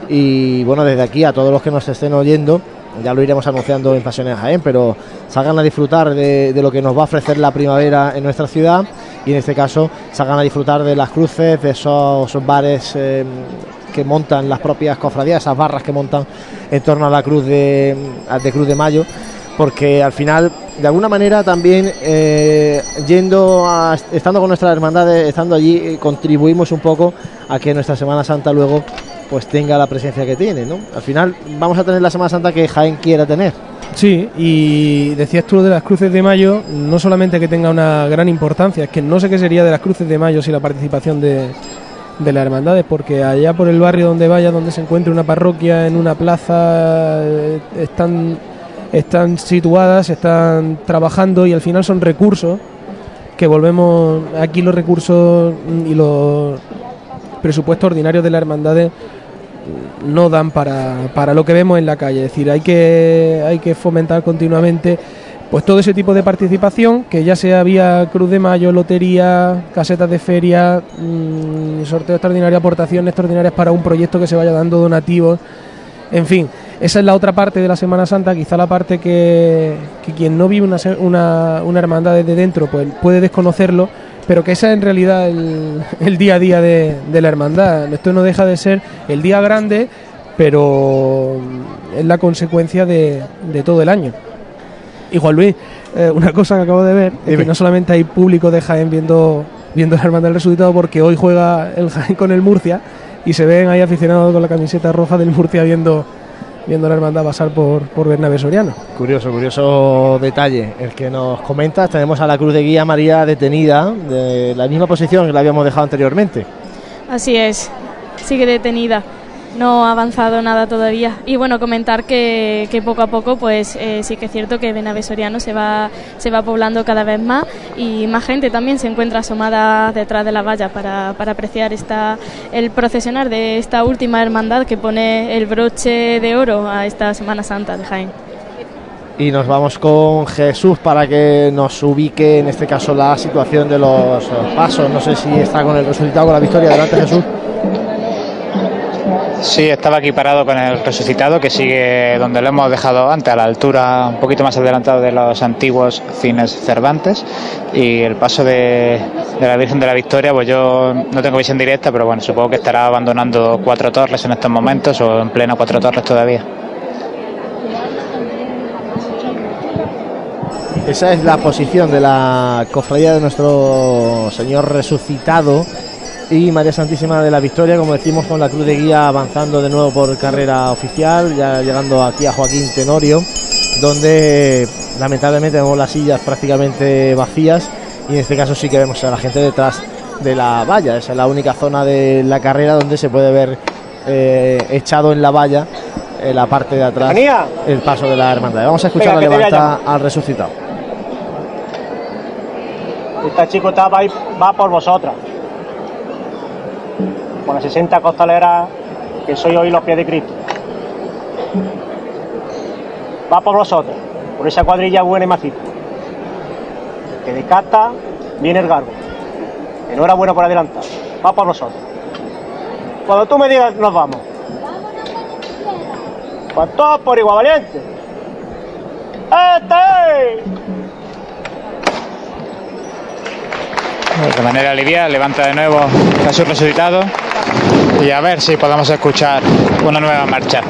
Speaker 1: Y bueno, desde aquí a todos los que nos estén oyendo, ya lo iremos anunciando en Pasiones Jaén, pero salgan a disfrutar de, lo que nos va a ofrecer la primavera en nuestra ciudad y en este caso salgan a disfrutar de las cruces, de esos, esos bares eh, que montan las propias cofradías, esas barras que montan en torno a la cruz de, de Cruz de Mayo, porque al final, de alguna manera también eh, yendo a, estando con nuestras hermandades, estando allí, eh, contribuimos un poco a que nuestra Semana Santa luego pues tenga la presencia que tiene, ¿no? Al final vamos a tener la Semana Santa que Jaén quiera tener.
Speaker 5: Sí, y decías tú lo de las cruces de mayo, no solamente que tenga una gran importancia, es que no sé qué sería de las cruces de mayo sin la participación de, de las hermandades, porque allá por el barrio donde vaya, donde se encuentre una parroquia, en una plaza, eh, están, están situadas, están trabajando y al final son recursos que volvemos, aquí los recursos y los presupuestos ordinarios de las hermandades no dan para, para lo que vemos en la calle. Es decir, hay que, hay que fomentar continuamente pues todo ese tipo de participación, que ya sea vía Cruz de Mayo, lotería, casetas de feria, mm, sorteo extraordinario, aportaciones extraordinarias para un proyecto que se vaya dando donativos, en fin, esa es la otra parte de la Semana Santa, quizá la parte que, que quien no vive una, una, una hermandad desde dentro pues puede desconocerlo, pero que esa es en realidad el, el día a día de, de la hermandad. Esto no deja de ser el día grande, pero es la consecuencia de, de todo el año. Y Juan Luis, eh, una cosa que acabo de ver es
Speaker 1: Dime.
Speaker 5: que no solamente hay público de Jaén viendo, viendo la hermandad del resucitado, porque hoy juega el Jaén con el Murcia y se ven ahí aficionados con la camiseta roja del Murcia viendo, viendo la hermandad pasar por, por Bernabé Soriano.
Speaker 1: Curioso, curioso detalle el que nos comentas. Tenemos a la Cruz de Guía María detenida de la misma posición que la habíamos dejado anteriormente.
Speaker 9: Así es, sigue detenida. No ha avanzado nada todavía. Y bueno, comentar que, que poco a poco, pues eh, sí que es cierto que Benavés Soriano se va, se va poblando cada vez más y más gente también se encuentra asomada detrás de la valla para, para apreciar esta, el procesionar de esta última hermandad que pone el broche de oro a esta Semana Santa de Jaén.
Speaker 1: Y nos vamos con Jesús para que nos ubique en este caso la situación de los pasos. No sé si está con el resultado, con la victoria. Adelante Jesús.
Speaker 3: Sí, estaba aquí parado con el resucitado que sigue donde lo hemos dejado antes, a la altura un poquito más adelantado de los antiguos cines Cervantes. Y el paso de, de la Virgen de la Victoria, pues yo no tengo visión directa, pero bueno, supongo que estará abandonando Cuatro Torres en estos momentos o en pleno Cuatro Torres todavía.
Speaker 1: Esa es la posición de la cofradía de nuestro Señor resucitado y María Santísima de la Victoria, como decimos, con la cruz de guía avanzando de nuevo por carrera oficial, ya llegando aquí a Joaquín Tenorio, donde lamentablemente vemos las sillas prácticamente vacías y en este caso sí que vemos a la gente detrás de la valla. Esa es la única zona de la carrera donde se puede ver eh, echado en la valla, en la parte de atrás,
Speaker 2: Manía.
Speaker 1: el paso de la hermandad. Vamos a escuchar
Speaker 2: Venga,
Speaker 1: a
Speaker 2: que te voy a
Speaker 1: levantar al resucitado.
Speaker 2: Esta chicota va, va por vosotras. Por las 60 costaleras que soy hoy los pies de Cristo. Va por vosotras, por esa cuadrilla buena y maciza. Que descasta, viene el garbo. Enhorabuena por adelantar. Va por vosotros. Cuando tú me digas, nos vamos. Pues todos por igual valiente. ¡Este!
Speaker 3: De manera aliviada, levanta de nuevo Jesús resucitado y a ver si podemos escuchar una nueva marcha.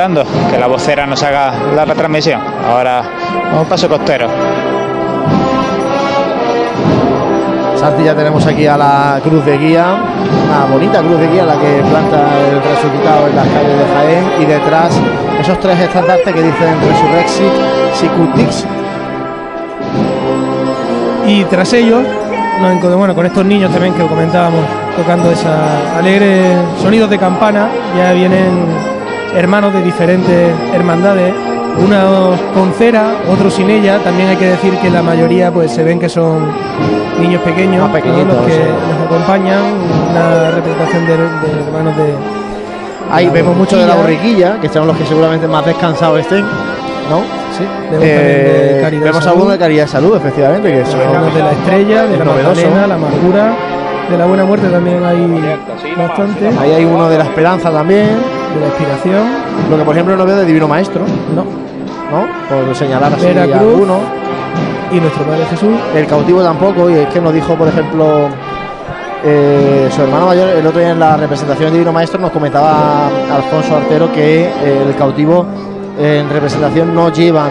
Speaker 3: Intentando que la vocera nos haga la retransmisión. Ahora, un paso costero.
Speaker 1: Santi, ya tenemos aquí a la cruz de guía, una bonita cruz de guía la que planta el resucitado en las calles de Jaén y detrás esos tres estandartes que dicen Resurrexit, Sicutix.
Speaker 5: Y tras ellos, nos encontramos bueno, con estos niños también que comentábamos, tocando esa alegre sonidos de campana, ya vienen hermanos de diferentes hermandades, unos con cera, otros sin ella, también hay que decir que la mayoría pues se ven que son niños pequeños,
Speaker 1: Más
Speaker 5: ¿no?
Speaker 1: pequeñitos,
Speaker 5: los que
Speaker 1: sí.
Speaker 5: nos acompañan, una representación de, de hermanos de...
Speaker 1: Ahí
Speaker 5: la
Speaker 1: vemos mucho de la
Speaker 5: borriquilla.
Speaker 1: que son los que seguramente más descansados estén, ¿no?
Speaker 5: Sí, vemos
Speaker 1: Eh,
Speaker 5: también de Caridad
Speaker 1: vemos
Speaker 5: Salud.
Speaker 1: algunos de Caridad de Salud, efectivamente, que son
Speaker 5: de la estrella, de la
Speaker 1: novedoso.
Speaker 5: Magdalena, la amargura, de la buena muerte también hay bastante,
Speaker 1: Ahí hay uno de la esperanza también,
Speaker 5: de la inspiración,
Speaker 1: lo que por ejemplo no veo de Divino Maestro,
Speaker 5: no,
Speaker 1: ¿no? Por señalar así
Speaker 5: Veracruz.
Speaker 1: alguno.
Speaker 5: y nuestro Padre Jesús,
Speaker 1: El cautivo tampoco, y es que nos dijo, por ejemplo, eh, su hermano mayor, el otro día en la representación de Divino Maestro, nos comentaba Alfonso Artero que eh, el cautivo en representación no llevan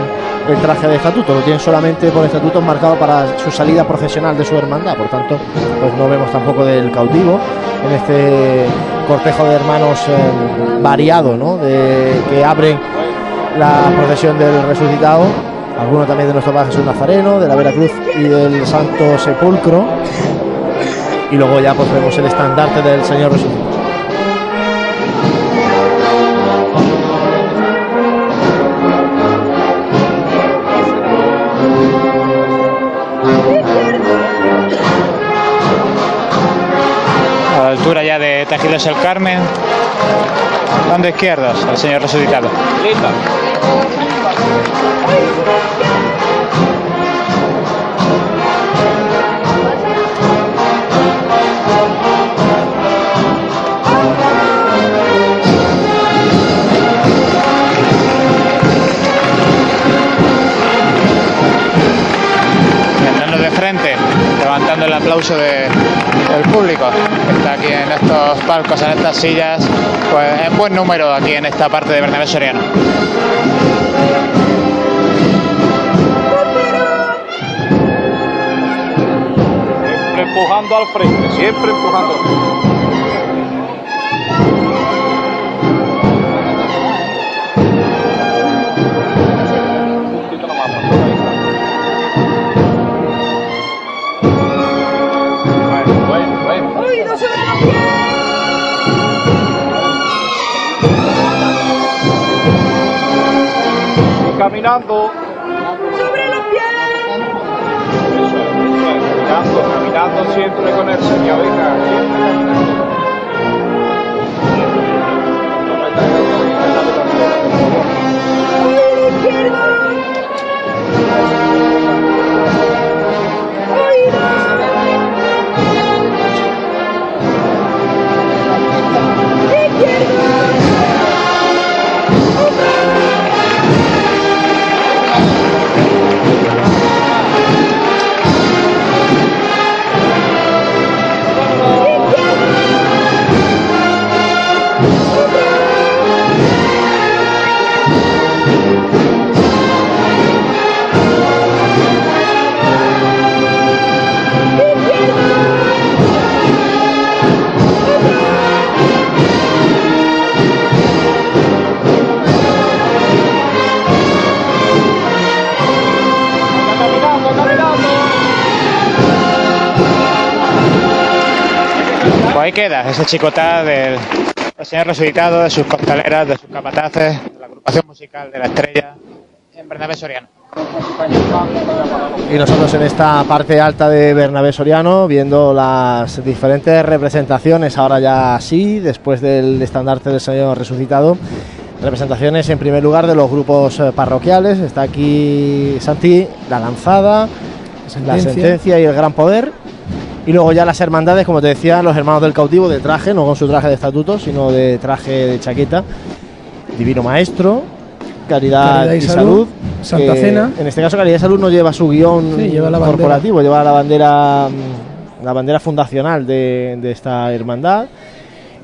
Speaker 1: el traje de estatuto, lo tienen solamente por estatuto marcado para su salida profesional de su hermandad, por tanto, pues no vemos tampoco del cautivo en este cortejo de hermanos eh, variado, ¿no? Que abren la procesión del resucitado, algunos también de nuestro Padre Jesús Nazareno, de la Veracruz y del Santo Sepulcro, y luego ya pues vemos el estandarte del Señor resucitado.
Speaker 3: Tajidos el Carmen. Bando izquierdos, el señor resucitado. Entrando aplauso de- del público que está aquí en estos palcos, en estas sillas, pues en buen número aquí en esta parte de Bernabé Soriano.
Speaker 8: Siempre empujando al frente, siempre empujando al frente. Caminando, caminando siempre con el señor, hija, siempre caminando. No me traigas así, me da de la tierra, por
Speaker 3: ahí queda ese chicotá del, del señor resucitado, de sus costaleras, de sus capataces, de la agrupación musical de la estrella en Bernabé Soriano.
Speaker 1: Y nosotros en esta parte alta de Bernabé Soriano, viendo las diferentes representaciones, ahora ya sí, después del estandarte del Señor resucitado. Representaciones en primer lugar de los grupos eh, parroquiales. Está aquí Santi, la lanzada, la
Speaker 5: Sentencia.
Speaker 1: sentencia y el gran poder. Y luego ya las hermandades, como te decía, los hermanos del cautivo de traje, no con su traje de estatuto, sino de traje de chaqueta. Divino Maestro, Caridad,
Speaker 5: Caridad y
Speaker 1: y,
Speaker 5: Salud,
Speaker 1: Salud.
Speaker 5: Santa Cena.
Speaker 1: En este caso, Caridad y Salud no lleva su guion
Speaker 5: Sí, lleva la bandera.
Speaker 1: corporativo, lleva la bandera, mm, la bandera fundacional de, de esta hermandad.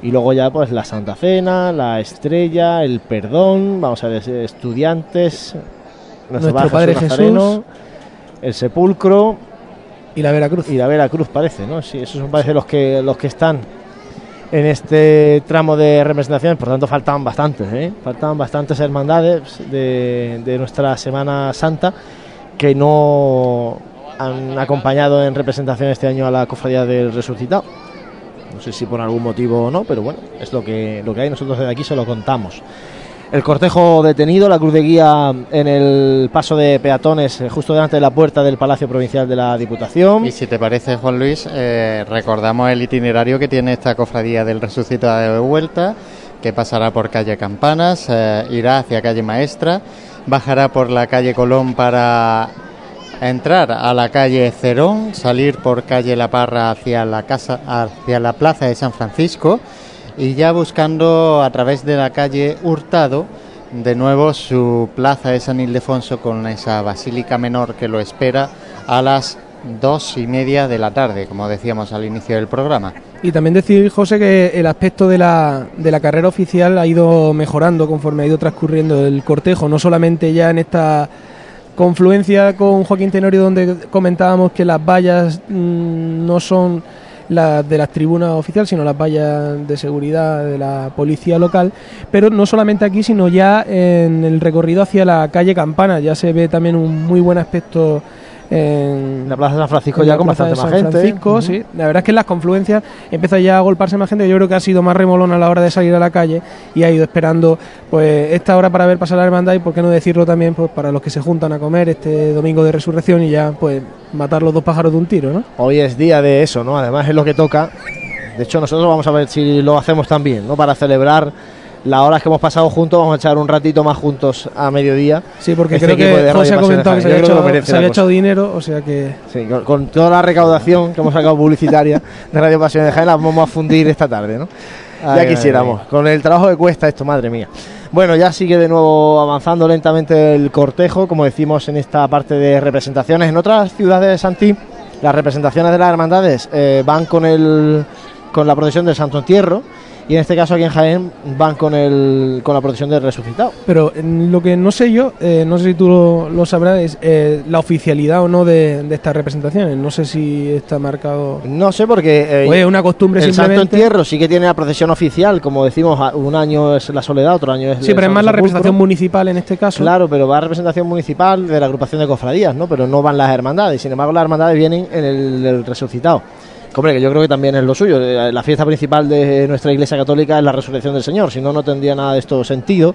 Speaker 1: Y luego ya pues la Santa Cena, la Estrella, el Perdón, vamos a ver, estudiantes,
Speaker 5: Nuestro
Speaker 1: Baja
Speaker 5: Padre
Speaker 1: Nazareno,
Speaker 5: Jesús.
Speaker 1: el Sepulcro
Speaker 5: Y la Veracruz.
Speaker 1: y la Veracruz parece, ¿no? Sí, esos son parece los que los que están en este tramo de representación, por tanto faltaban bastantes, ¿eh? Faltaban bastantes hermandades de, de nuestra Semana Santa que no han acompañado en representación este año a la Cofradía del Resucitado. No sé si por algún motivo o no, pero bueno, es lo que, lo que hay. Nosotros desde aquí se lo contamos. El cortejo detenido, la cruz de guía en el paso de peatones, eh, justo delante de la puerta del Palacio Provincial de la Diputación.
Speaker 4: Y si te parece, Juan Luis, eh, recordamos el itinerario que tiene esta cofradía del resucitado de vuelta, que pasará por calle Campanas, eh, irá hacia calle Maestra, bajará por la calle Colón para entrar a la calle Cerón, salir por calle La Parra hacia la casa, hacia la plaza de San Francisco y ya buscando a través de la calle Hurtado de nuevo su plaza de San Ildefonso con esa basílica menor que lo espera a las dos y media de la tarde, como decíamos al inicio del programa.
Speaker 5: Y también decir, José, que el aspecto de la, de la carrera oficial ha ido mejorando conforme ha ido transcurriendo el cortejo, no solamente ya en esta confluencia con Joaquín Tenorio donde comentábamos que las vallas mm, no son las de las tribunas oficiales, sino las vallas de seguridad de la policía local, pero no solamente aquí, sino ya en el recorrido hacia la calle Campana, ya se ve también un muy buen aspecto en
Speaker 1: la Plaza de San Francisco ya con bastante más gente.
Speaker 5: Francisco, sí. La verdad es que en las confluencias empieza ya a golparse más gente. Yo creo que ha sido más remolón a la hora de salir a la calle y ha ido esperando pues esta hora para ver pasar la hermandad y por qué no decirlo también pues para los que se juntan a comer este domingo de resurrección y ya pues matar los dos pájaros de un tiro, ¿no?
Speaker 1: Hoy es día de eso, ¿no? Además es lo que toca. De hecho, nosotros vamos a ver si lo hacemos también, ¿no? Para celebrar las horas que hemos pasado juntos, vamos a echar un ratito más juntos a mediodía.
Speaker 5: Sí, porque
Speaker 1: Este
Speaker 5: creo que José ha comentado que se había,
Speaker 1: merece
Speaker 5: se había echado dinero, o sea que
Speaker 1: Sí, con, con toda la recaudación que hemos sacado publicitaria de Radio Pasión de Jaén, la vamos a fundir esta tarde, ¿no?
Speaker 4: Ay,
Speaker 1: ya
Speaker 4: ay,
Speaker 1: quisiéramos,
Speaker 4: ay.
Speaker 1: con el trabajo que cuesta esto, madre mía. Bueno, ya sigue de nuevo avanzando lentamente el cortejo, como decimos en esta parte de representaciones. En otras ciudades de Santí, las representaciones de las hermandades eh, van con el con la procesión del Santo Entierro y en este caso aquí en Jaén van con el con la procesión del Resucitado.
Speaker 5: Pero en lo que no sé yo, eh, no sé si tú lo, lo sabrás, es eh, la oficialidad o no de, de estas representaciones. No sé si está marcado.
Speaker 1: No sé porque eh,
Speaker 5: una costumbre
Speaker 1: el Santo. Entierro sí que tiene la procesión oficial, como decimos, un año es la Soledad, otro año es
Speaker 5: Sí, pero es más la representación municipal en este caso.
Speaker 1: Claro, pero va a representación municipal de la agrupación de cofradías, ¿no? Pero no van las hermandades. Sin embargo, las hermandades vienen en el, el resucitado. Hombre, que yo creo que también es lo suyo. Eh, La fiesta principal de nuestra Iglesia Católica es la resurrección del Señor. Si no, no tendría nada de esto sentido.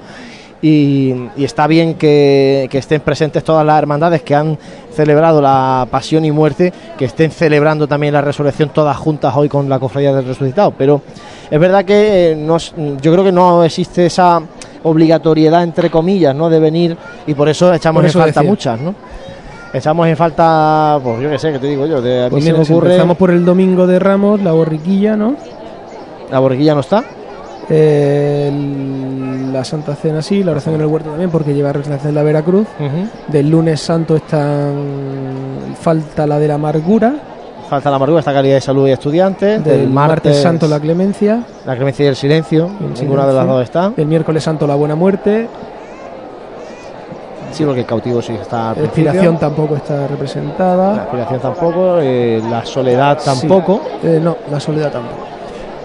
Speaker 1: Y, y está bien que, que estén presentes todas las hermandades que han celebrado la pasión y muerte, que estén celebrando también la resurrección todas juntas hoy con la cofradía del resucitado. Pero es verdad que eh, no yo creo que no existe esa obligatoriedad, entre comillas, ¿no? de venir y por eso echamos
Speaker 5: Por eso
Speaker 1: en falta
Speaker 5: decía.
Speaker 1: muchas, ¿no? Echamos en falta, pues yo qué sé, que te digo yo, de, a mí
Speaker 5: Pues
Speaker 1: se me ocurre...
Speaker 5: empezamos por el domingo de Ramos, la borriquilla, ¿no?
Speaker 1: La borriquilla no está.
Speaker 5: Eh, la Santa Cena sí, la oración en el huerto también, porque lleva de la Veracruz. Del lunes santo están falta la de la amargura.
Speaker 1: Falta la amargura, esta calidad de salud y estudiantes.
Speaker 5: Del martes, santo la clemencia.
Speaker 1: la clemencia y el silencio.
Speaker 5: El
Speaker 1: Ninguna de las dos está.
Speaker 5: El miércoles santo la buena muerte.
Speaker 1: Sí, porque el cautivo sí está.
Speaker 5: La
Speaker 1: principio.
Speaker 5: tampoco está representada.
Speaker 1: La expiración tampoco. eh, la soledad tampoco.
Speaker 5: Sí. Eh, no, la soledad tampoco.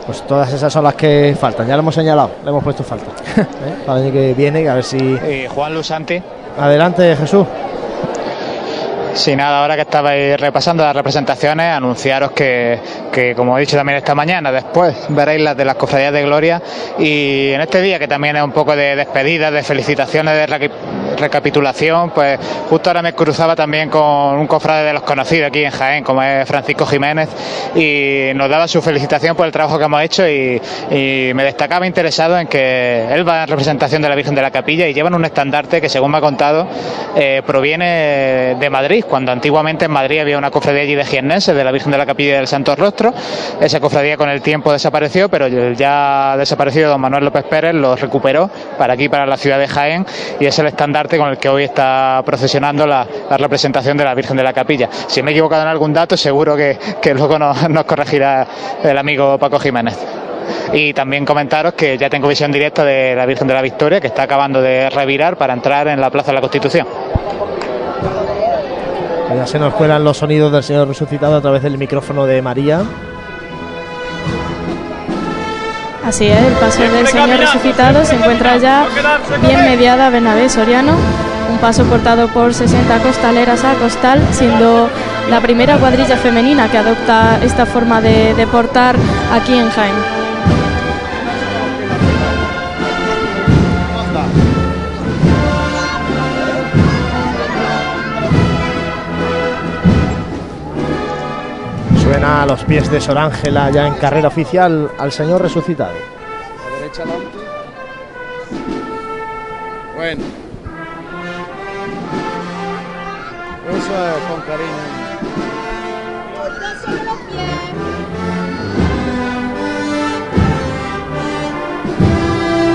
Speaker 1: Pues todas esas son las que faltan. Ya lo hemos señalado, le hemos puesto falta. ¿eh? Para el año que viene, a ver si.
Speaker 3: Y Juan Lusanti.
Speaker 1: Adelante, Jesús.
Speaker 3: Sí, nada, ahora que estabais repasando las representaciones, anunciaros que, que, como he dicho también esta mañana, después veréis las de las cofradías de Gloria y en este día que también es un poco de despedida, de felicitaciones, de requi- recapitulación, pues justo ahora me cruzaba también con un cofrade de los conocidos aquí en Jaén, como es Francisco Jiménez, y nos daba su felicitación por el trabajo que hemos hecho y, me destacaba interesado en que él va en representación de la Virgen de la Capilla y llevan un estandarte que, según me ha contado, eh, proviene de Madrid, cuando antiguamente en Madrid había una cofradía allí de jiennenses, de la Virgen de la Capilla del Santo Rostro. Esa cofradía con el tiempo desapareció, pero el ya desaparecido don Manuel López Pérez lo recuperó para aquí, para la ciudad de Jaén, y es el estandarte con el que hoy está procesionando la, representación de la Virgen de la Capilla. Si me he equivocado en algún dato, seguro que, luego nos, nos corregirá el amigo Paco Jiménez. Y también comentaros que ya tengo visión directa de la Virgen de la Victoria, que está acabando de revirar para entrar en la Plaza de la Constitución.
Speaker 1: Ya se nos cuelan los sonidos del Señor resucitado a través del micrófono de María.
Speaker 9: Así es, el paso del Señor resucitado se encuentra ya bien mediada Bernabé Soriano, un paso portado por 60 costaleras a costal, siendo la primera cuadrilla femenina que adopta esta forma de, de portar aquí en Jaén.
Speaker 1: A los pies de Sor Ángela ya en carrera oficial al Señor resucitado.
Speaker 10: La derecha adelante. Bueno. Eso es con cariño.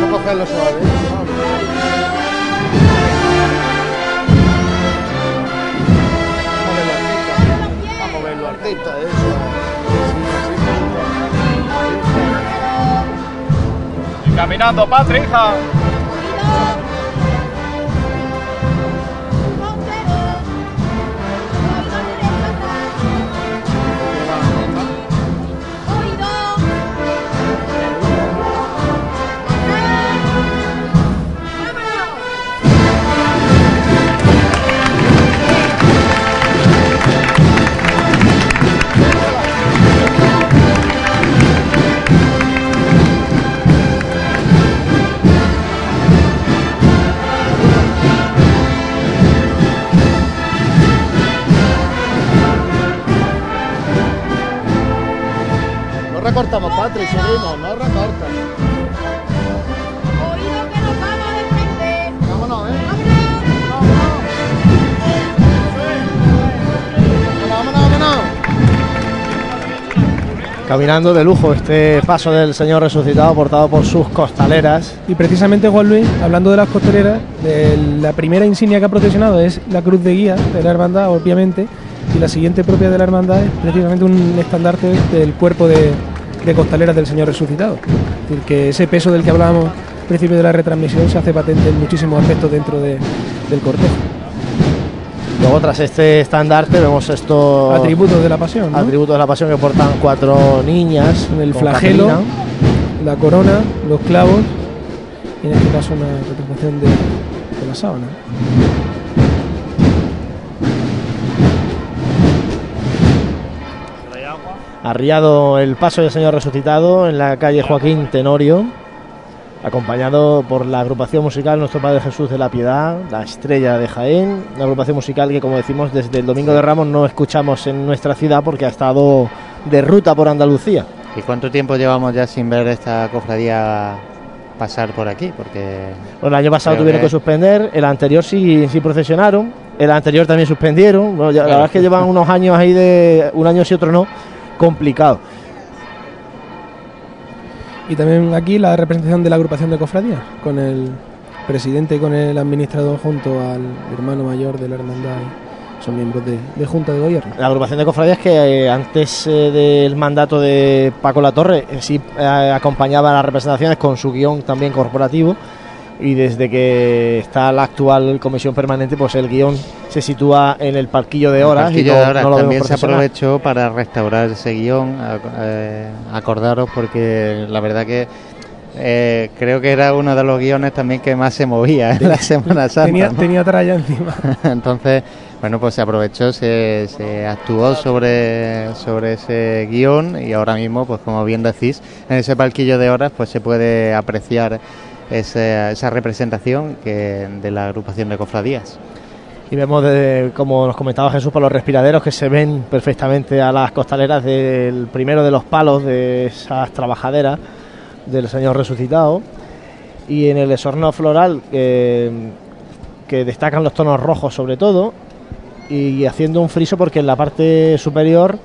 Speaker 10: Vamos a cogerlo suave.
Speaker 11: Caminando, Patri, hija.
Speaker 10: Patri, seguimos, no recortas. Vámonos, ¿eh? Vámonos, vámonos.
Speaker 1: Caminando de lujo este paso del Señor resucitado portado por sus costaleras.
Speaker 5: Y precisamente Juan Luis, hablando de las costeleras, de la primera insignia que ha procesionado es la cruz de guía de la hermandad, obviamente, y la siguiente propia de la hermandad es precisamente un estandarte del cuerpo de, de costaleras del Señor resucitado. Es decir, que ese peso del que hablábamos al principio de la retransmisión se hace patente en muchísimos aspectos dentro de- del cortejo.
Speaker 1: Luego tras este estandarte vemos estos
Speaker 5: Atributos de la pasión. ¿no?
Speaker 1: atributos de la pasión que portan cuatro niñas.
Speaker 5: El flagelo,
Speaker 1: Caterina.
Speaker 5: la corona, los clavos y en este caso una representación de, de la sábana.
Speaker 1: Arriado el paso del Señor resucitado en la calle Joaquín Tenorio, acompañado por la agrupación musical Nuestro Padre Jesús de la Piedad, la Estrella de Jaén, una agrupación musical que como decimos desde el Domingo de Ramos no escuchamos en nuestra ciudad porque ha estado de ruta por Andalucía.
Speaker 4: ¿Y cuánto tiempo llevamos ya sin ver esta cofradía pasar por aquí? Porque
Speaker 1: Bueno, el año pasado tuvieron
Speaker 4: que-
Speaker 1: que suspender, el anterior sí, sí procesionaron, el anterior también suspendieron. Bueno, ya- la
Speaker 4: Claro.
Speaker 1: verdad es que llevan unos años ahí de un año sí otro no, complicado.
Speaker 5: Y también aquí la representación de la agrupación de cofradías, con el presidente y con el administrador junto al hermano mayor de la hermandad. Son miembros de, de junta de gobierno.
Speaker 1: La agrupación de cofradías que eh, antes eh, del mandato de Paco Latorre eh, sí acompañaba las representaciones con su guion también corporativo y desde que está la actual comisión permanente pues el guion se sitúa en el parquillo de
Speaker 4: el
Speaker 1: horas y
Speaker 4: Parquillo
Speaker 1: no,
Speaker 4: de Horas
Speaker 1: no lo vemos
Speaker 4: también se aprovechó para restaurar ese guion. eh, acordaros porque la verdad que eh, creo que era uno de los guiones también que más se movía en la Semana Santa.
Speaker 5: Tenía,
Speaker 4: ¿no?
Speaker 5: tenía tralla encima.
Speaker 4: Entonces, bueno, pues se aprovechó, se, se actuó sobre, sobre ese guion y ahora mismo, pues como bien decís, en ese palquillo de horas pues se puede apreciar esa, representación que, de la agrupación de cofradías.
Speaker 1: Y vemos, de- como nos comentaba Jesús, por los respiraderos que se ven perfectamente a las costaleras del primero de los palos de esas trabajaderas del Señor resucitado. Y en el esorno floral, que destacan los tonos rojos sobre todo, y haciendo un friso porque en la parte superior,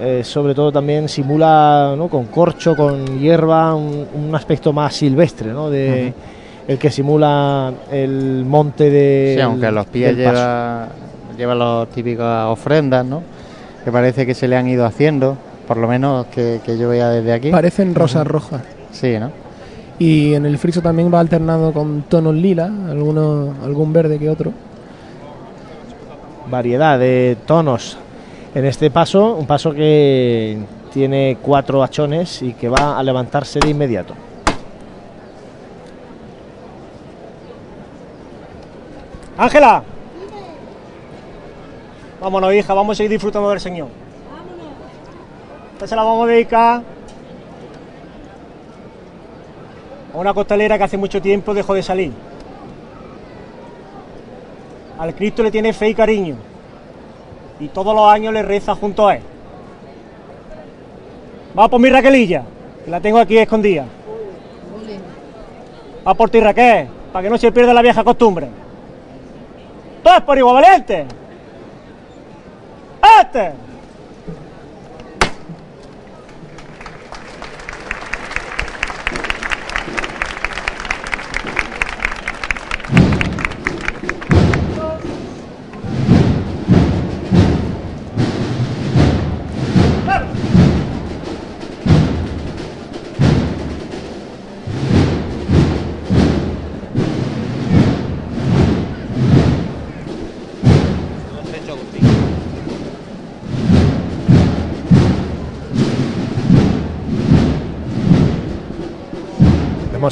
Speaker 1: eh, sobre todo también simula ¿no? con corcho, con hierba, un, un aspecto más silvestre, ¿no? de, el que simula el monte de.
Speaker 4: Sí, aunque los pies lleva, lleva las típicas ofrendas, ¿no? Que parece que se le han ido haciendo, por lo menos que, que yo vea desde aquí.
Speaker 5: Parecen rosas rojas.
Speaker 4: Sí, ¿no?
Speaker 5: Y en el friso también va alternado con tonos lila, algunos, algún verde que otro.
Speaker 1: variedad de tonos en este paso, un paso que tiene cuatro hachones y que va a levantarse de inmediato.
Speaker 2: Ángela. Vámonos, hija, vamos a seguir disfrutando del Señor. Esta se la vamos a dedicar a una costalera que hace mucho tiempo dejó de salir. Al Cristo le tiene fe y cariño. Y todos los años le reza junto a él. Va por mi Raquelilla, que la tengo aquí escondida. Va por ti, Raquel, para que no se pierda la vieja costumbre. ¡Todos por igual valiente! ¡Este!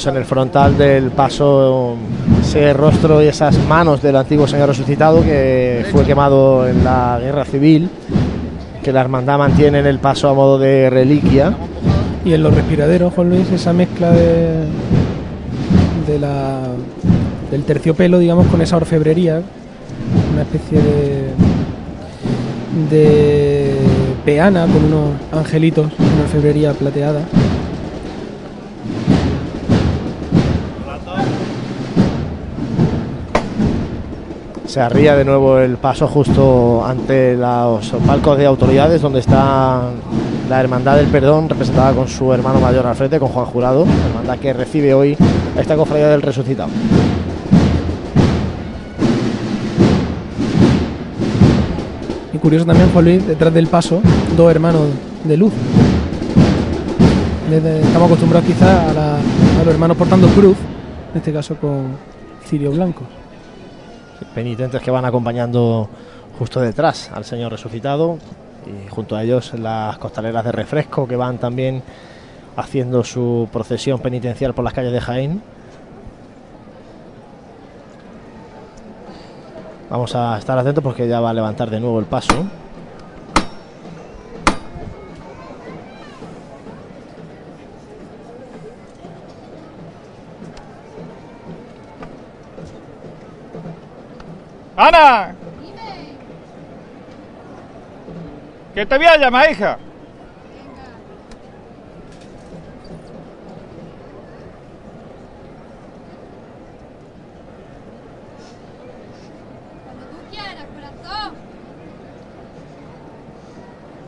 Speaker 1: En el frontal del paso ese rostro y esas manos del antiguo señor resucitado que fue quemado en la guerra civil, que la hermandad mantiene en el paso a modo de reliquia.
Speaker 5: Y en los respiraderos, Juan Luis, esa mezcla de, de la, del terciopelo, digamos, con esa orfebrería, una especie de, de peana con unos angelitos, una orfebrería plateada.
Speaker 1: Se arría de nuevo el paso justo ante los palcos de autoridades donde está la Hermandad del Perdón representada con su hermano mayor al frente, con Juan Jurado, hermandad que recibe hoy esta cofradía del resucitado.
Speaker 5: Y curioso también, Juan Luis, detrás del paso, dos hermanos de luz. Estamos acostumbrados quizás a, a los hermanos portando cruz, en este caso con cirio blanco.
Speaker 1: Penitentes que van acompañando justo detrás al Señor resucitado y junto a ellos las costaleras de refresco que van también haciendo su procesión penitencial por las calles de Jaén. Vamos a estar atentos porque ya va a levantar de nuevo el paso.
Speaker 11: ¡Ana! Que te voy a llamar, hija.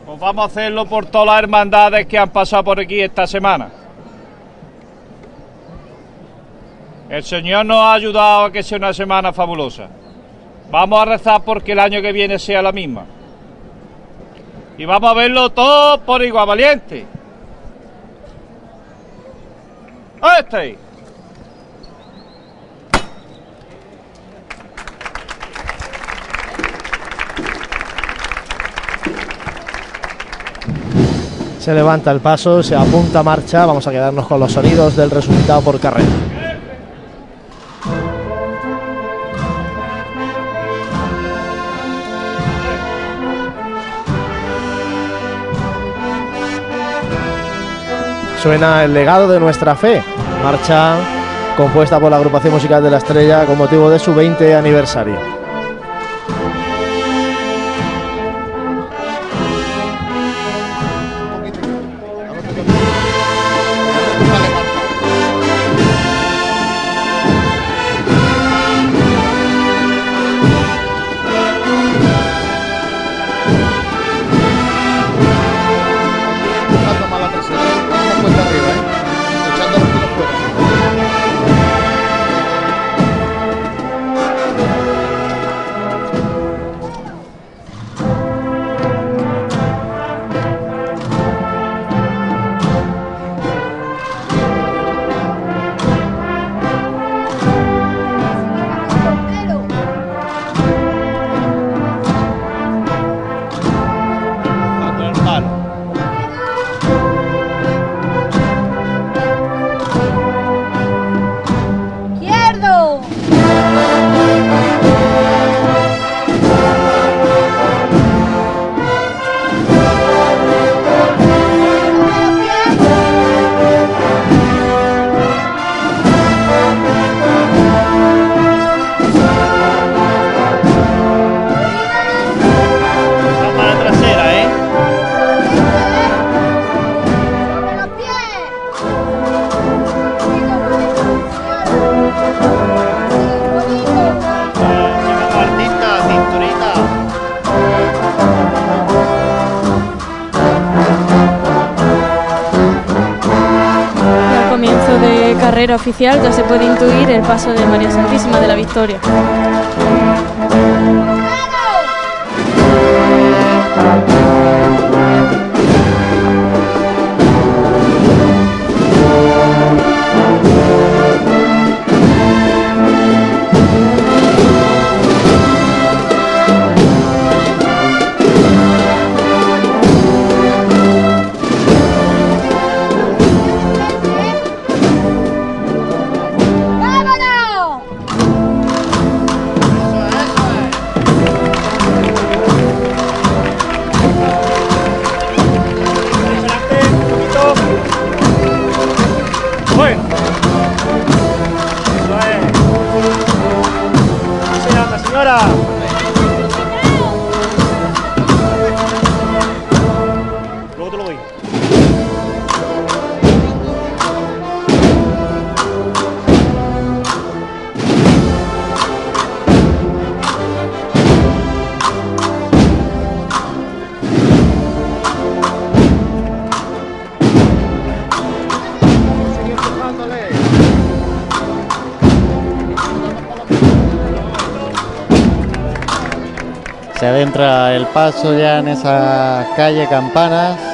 Speaker 11: Pues vamos a hacerlo por todas las hermandades que han pasado por aquí esta semana. El Señor nos ha ayudado a que sea una semana fabulosa. Vamos a rezar porque el año que viene sea la misma. Y vamos a verlo todo por igual, valiente. Este.
Speaker 1: Se levanta el paso, se apunta a marcha. Vamos a quedarnos con los sonidos del resucitado por carrera. Suena el legado de nuestra fe, marcha compuesta por la agrupación musical de la Estrella con motivo de su 20 aniversario.
Speaker 9: Oficial ya se puede intuir el paso de María Santísima de la Victoria.
Speaker 4: Se adentra el paso ya en esa calle Campanas.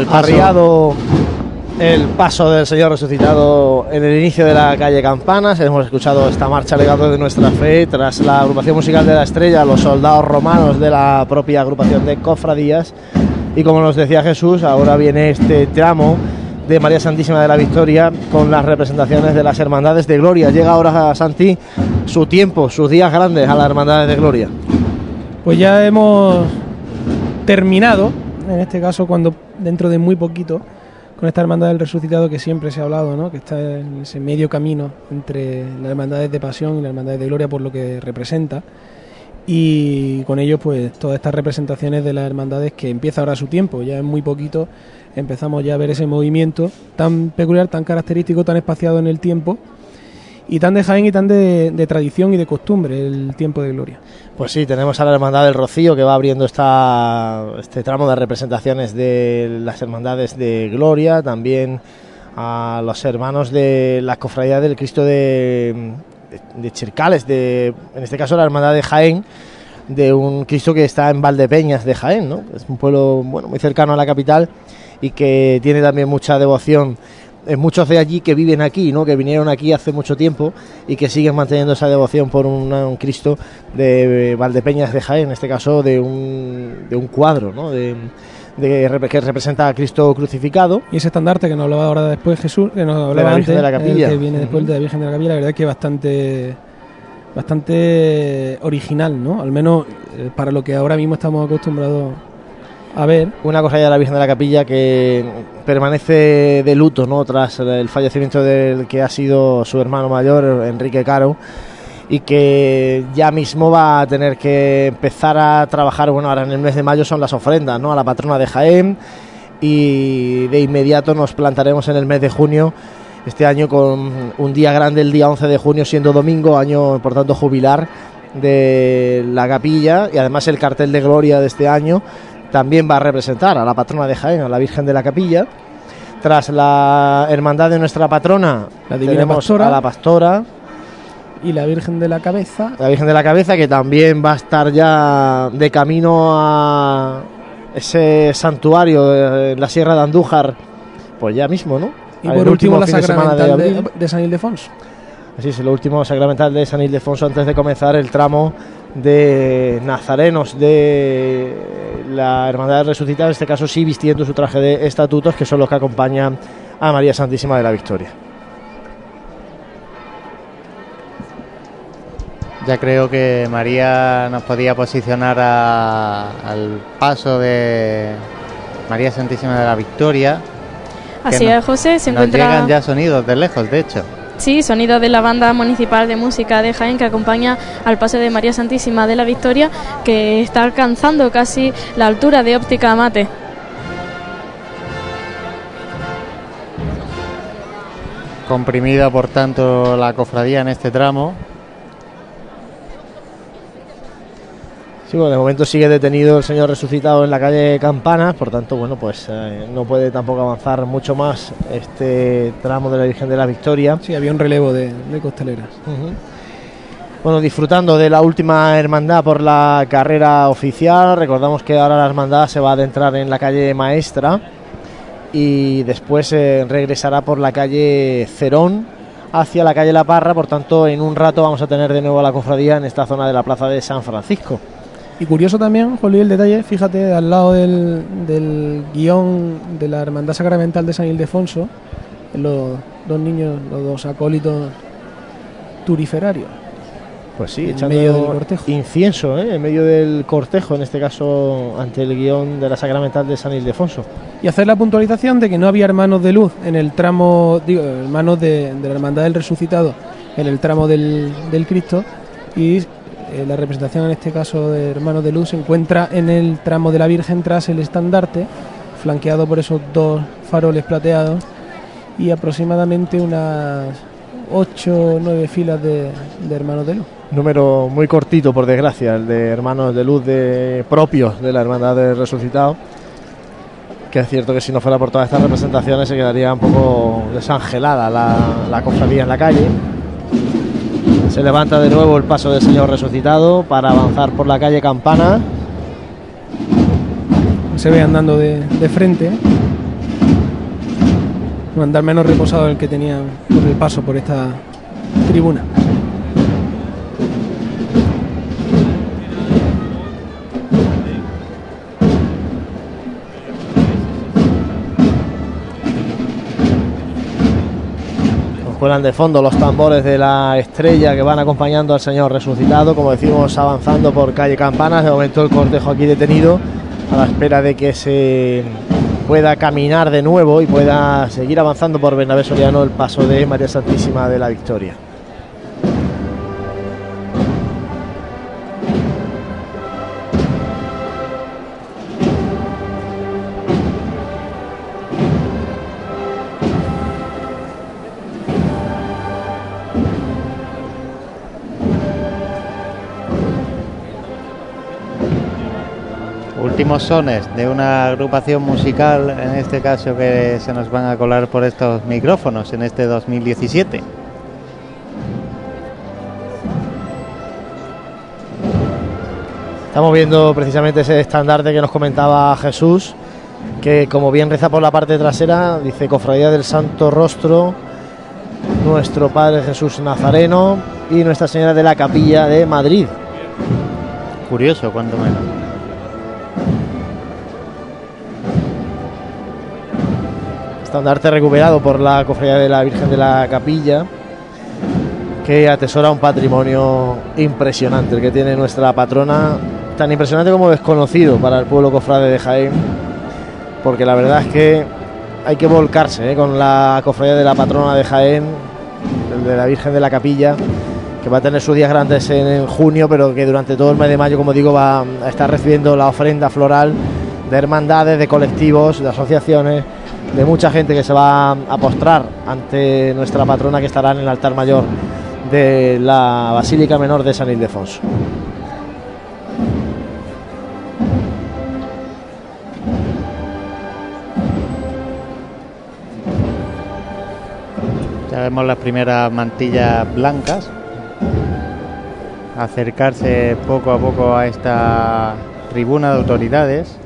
Speaker 4: El paso.
Speaker 1: Arriado el paso del Señor resucitado en el inicio de la calle Campanas. Hemos escuchado esta marcha legado de nuestra fe tras la agrupación musical de la estrella, los soldados romanos de la propia agrupación de cofradías. Y como nos decía Jesús, ahora viene este tramo de María Santísima de la Victoria con las representaciones de las hermandades de Gloria. Llega ahora a Santi su tiempo, sus días grandes a las hermandades de Gloria.
Speaker 5: Pues ya hemos terminado, en este caso cuando dentro de muy poquito, con esta hermandad del resucitado que siempre se ha hablado, ¿no? que está en ese medio camino entre las hermandades de pasión y las hermandades de gloria por lo que representa. Y con ello, pues todas estas representaciones de las hermandades que empieza ahora su tiempo, ya en muy poquito empezamos ya a ver ese movimiento tan peculiar, tan característico, tan espaciado en el tiempo y tan de Jaén y tan de, de tradición y de costumbre el tiempo de gloria.
Speaker 1: Pues sí, tenemos a la Hermandad del Rocío que va abriendo esta, este tramo de representaciones de las Hermandades de Gloria, también a los hermanos de la Cofradía del Cristo de, de, de Chircales, de, en este caso la Hermandad de Jaén, de un Cristo que está en Valdepeñas de Jaén, ¿no? es un pueblo bueno, muy cercano a la capital y que tiene también mucha devoción muchos de allí que viven aquí, ¿no? que vinieron aquí hace mucho tiempo y que siguen manteniendo esa devoción por una- un Cristo de Valdepeñas de Jaén, en este caso de un, de un cuadro ¿no? de, de que representa a Cristo crucificado.
Speaker 5: Y ese estandarte que nos hablaba ahora después Jesús, que nos hablaba
Speaker 1: la Virgen
Speaker 5: antes,
Speaker 1: de la Capilla.
Speaker 5: que viene después de la Virgen de la Capilla, la verdad es que es bastante bastante original, ¿no? Al menos eh, para lo que ahora mismo estamos acostumbrados a ver.
Speaker 1: Una cosa ya de la Virgen de la Capilla que permanece de luto ¿no? tras el fallecimiento del que ha sido su hermano mayor, Enrique Caro, y que ya mismo va a tener que empezar a trabajar, bueno, ahora en el mes de mayo son las ofrendas ¿no? a la patrona de Jaén, y de inmediato nos plantaremos en el mes de junio este año con un día grande el día 11 de junio siendo domingo, año por tanto jubilar de la capilla y además el cartel de gloria de este año también va a representar a la patrona de Jaén, a la Virgen de la Capilla. Tras la hermandad de nuestra patrona,
Speaker 5: La Divina
Speaker 1: tenemos
Speaker 5: Pastora.
Speaker 1: a la pastora,
Speaker 5: Y la Virgen de la Cabeza,
Speaker 1: la Virgen de la Cabeza, que también va a estar ya de camino a ese santuario en la Sierra de Andújar, pues ya mismo, ¿no?
Speaker 5: y por último la
Speaker 1: de
Speaker 5: sacramental de San Ildefonso.
Speaker 1: Así es, el último sacramental de San Ildefonso antes de comenzar el tramo de nazarenos de la Hermandad Resucitada, en este caso sí vistiendo su traje de estatutos, que son los que acompañan a María Santísima de la Victoria.
Speaker 4: Ya creo que María nos podía posicionar a- al paso de María Santísima de la Victoria.
Speaker 9: Así es, José, se
Speaker 4: nos
Speaker 9: encuentra...
Speaker 4: llegan ya sonidos de lejos, de hecho.
Speaker 9: Sí, sonido de la banda municipal de música de Jaén que acompaña al paso de María Santísima de la Victoria que está alcanzando casi la altura de óptica mate.
Speaker 4: Comprimida, por tanto, la cofradía en este tramo.
Speaker 1: Sí, bueno, de momento sigue detenido el señor resucitado en la calle Campanas, por tanto, bueno, pues eh, no puede tampoco avanzar mucho más este tramo de la Virgen de la Victoria.
Speaker 5: Sí, había un relevo de, de costaleras.
Speaker 1: Bueno, disfrutando de la última hermandad por la carrera oficial. Recordamos que ahora la hermandad se va a adentrar en la calle Maestra y después eh, regresará por la calle Cerón hacia la calle La Parra. Por tanto, en un rato vamos a tener de nuevo a la cofradía en esta zona de la plaza de San Francisco.
Speaker 5: Y curioso también, Juan Luis, el detalle, fíjate, al lado del, del guion de la Hermandad Sacramental de San Ildefonso, los dos niños, los dos acólitos turiferarios.
Speaker 1: Pues sí,
Speaker 5: En
Speaker 1: echando
Speaker 5: medio del cortejo.
Speaker 1: incienso ¿eh? en medio del cortejo, en este caso ante el guion de la Sacramental de San Ildefonso.
Speaker 5: Y hacer la puntualización de que no había hermanos de luz en el tramo, digo, hermanos de, de la Hermandad del Resucitado en el tramo del, del Cristo y eh, la representación en este caso de hermanos de luz se encuentra en el tramo de la Virgen tras el estandarte, flanqueado por esos dos faroles plateados y aproximadamente unas 8 o 9 filas de, hermanos de luz.
Speaker 1: Número muy cortito, por desgracia, el de hermanos de luz de propios de la Hermandad del Resucitado. Que es cierto que si no fuera por todas estas representaciones se quedaría un poco desangelada la, la cofradía en la calle. Se levanta de nuevo el paso del Señor Resucitado para avanzar por la calle Campana.
Speaker 5: Se ve andando de, de frente. Andar menos reposado del que tenía por el paso por esta tribuna.
Speaker 1: Cuelan de fondo los tambores de la estrella que van acompañando al Señor resucitado, como decimos, avanzando por calle Campanas. De momento el cortejo aquí detenido a la espera de que se pueda caminar de nuevo y pueda seguir avanzando por Bernabé Soriano el paso de María Santísima de la Victoria.
Speaker 4: Sones de una agrupación musical, en este caso que se nos van a colar por estos micrófonos en este 2017.
Speaker 1: Estamos viendo precisamente ese estandarte que nos comentaba Jesús, que como bien reza por la parte trasera, dice Cofradía del Santo Rostro, nuestro Padre Jesús Nazareno y Nuestra Señora de la Capilla de Madrid.
Speaker 4: Curioso, cuanto menos.
Speaker 1: Estandarte recuperado por la Cofradía de la Virgen de la Capilla, que atesora un patrimonio impresionante, el que tiene nuestra patrona, tan impresionante como desconocido para el pueblo cofrade de Jaén, porque la verdad es que hay que volcarse ¿eh? con la Cofradía de la patrona de Jaén, de la Virgen de la Capilla, que va a tener sus días grandes en junio, pero que durante todo el mes de mayo, como digo, va a estar recibiendo la ofrenda floral de hermandades, de colectivos, de asociaciones, de mucha gente que se va a postrar ante nuestra patrona que estará en el altar mayor de la Basílica Menor de San Ildefonso.
Speaker 4: Ya vemos las primeras mantillas blancas. Acercarse poco a poco a esta tribuna de autoridades.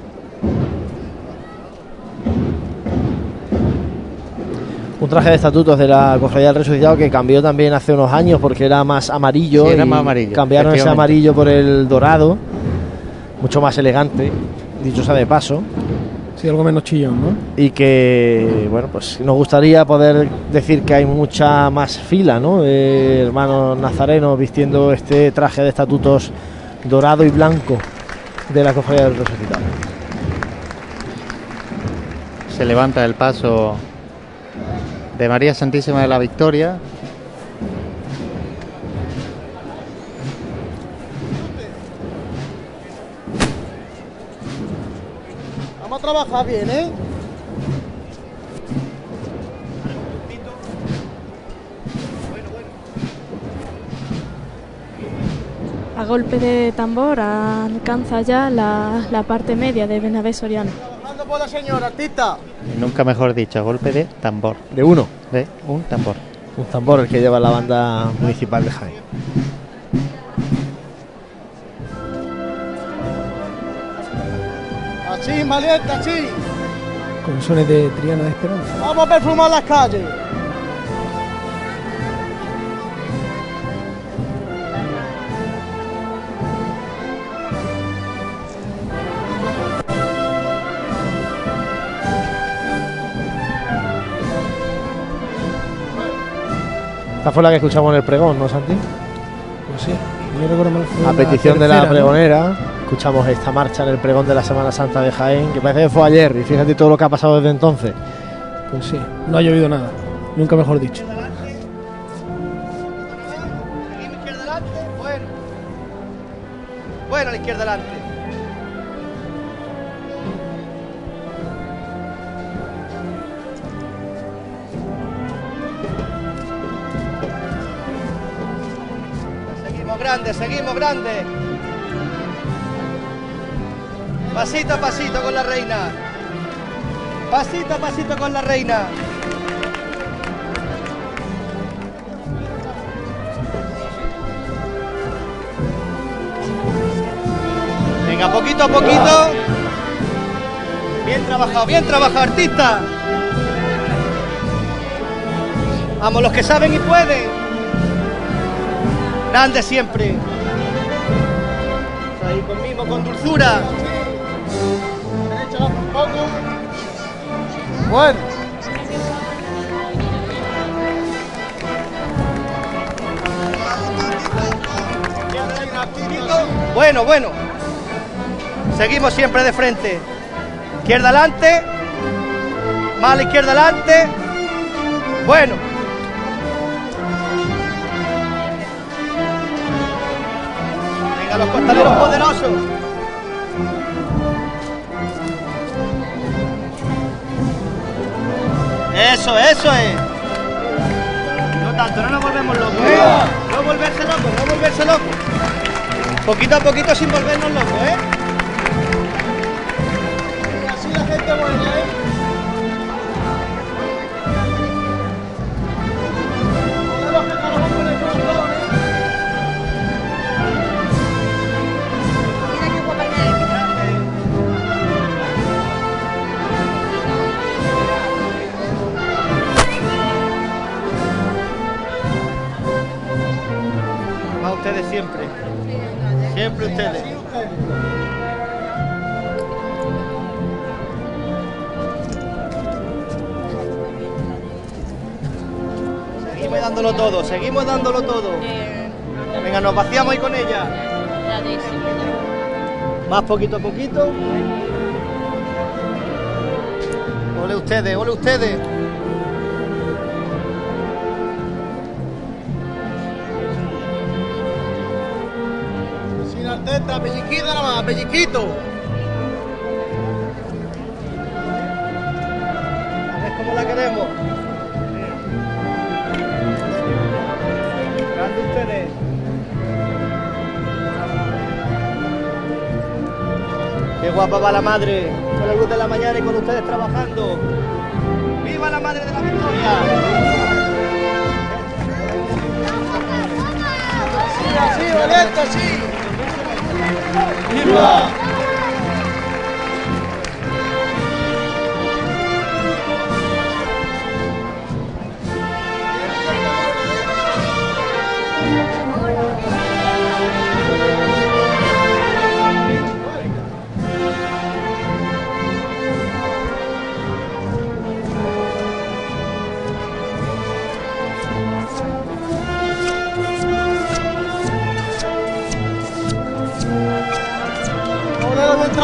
Speaker 1: Un traje de estatutos de la Cofradía del Resucitado que cambió también hace unos años porque era más amarillo.
Speaker 4: Sí, era
Speaker 1: y
Speaker 4: más amarillo,
Speaker 1: Cambiaron ese amarillo por el dorado, mucho más elegante, dicho sea de paso.
Speaker 5: Sí, algo menos chillón, ¿no?
Speaker 1: y que bueno pues nos gustaría poder decir que hay mucha más fila ¿no? de hermanos nazarenos vistiendo este traje de estatutos dorado y blanco de la cofradía del resucitado
Speaker 4: Se levanta el paso de María Santísima de la Victoria.
Speaker 10: Vamos a trabajar bien, ¿eh?
Speaker 9: A golpe de tambor alcanza ya la, la parte media de Bernabé Soriano.
Speaker 10: Hablando por la señora, artista.
Speaker 4: Nunca mejor dicho, a golpe de tambor.
Speaker 1: De uno.
Speaker 4: De un tambor.
Speaker 1: Un tambor el que lleva la banda municipal de Jaén.
Speaker 10: Así, valiente, así.
Speaker 5: Con sones de Triana de Esperanza.
Speaker 10: Vamos a perfumar las calles.
Speaker 1: Esta fue la que escuchamos en el pregón, ¿no, Santi?
Speaker 5: Pues sí, yo recuerdo mal fue
Speaker 1: A petición de la pregonera, escuchamos esta marcha en el pregón de la Semana Santa de Jaén, que parece que fue ayer, y fíjate todo lo que ha pasado desde entonces.
Speaker 5: Pues sí, no ha llovido nada. Nunca mejor dicho.
Speaker 10: Seguimos izquierda adelante. Bueno. Bueno, a la izquierda adelante. Seguimos grande. Pasito a pasito con la reina. Pasito a pasito con la reina. Venga, poquito a poquito. Bien trabajado, bien trabajado, artista. Vamos, los que saben y pueden. Grande siempre. Ahí con mimo, con dulzura. Bueno. Bueno, bueno. Seguimos siempre de frente. Izquierda adelante. Mala izquierda adelante. Bueno. Venga, los costaleros poderosos. Eso, eso es. No tanto, no nos volvemos locos. No volverse locos, no volverse locos. Poquito a poquito sin volvernos locos, ¿eh? Así la gente ¿eh? Ustedes siempre. Siempre ustedes. Seguimos dándolo todo, seguimos dándolo todo. Venga, nos vaciamos ahí con ella. Más poquito a poquito. Ole ustedes, ole ustedes. Sin arteta, pelliquito nada más. A ver cómo la queremos. Grande ustedes. Qué guapa va la madre, la luz de la mañana y con ustedes trabajando. ¡Viva la madre de la victoria! Así, así, valiente, así. ¡Viva!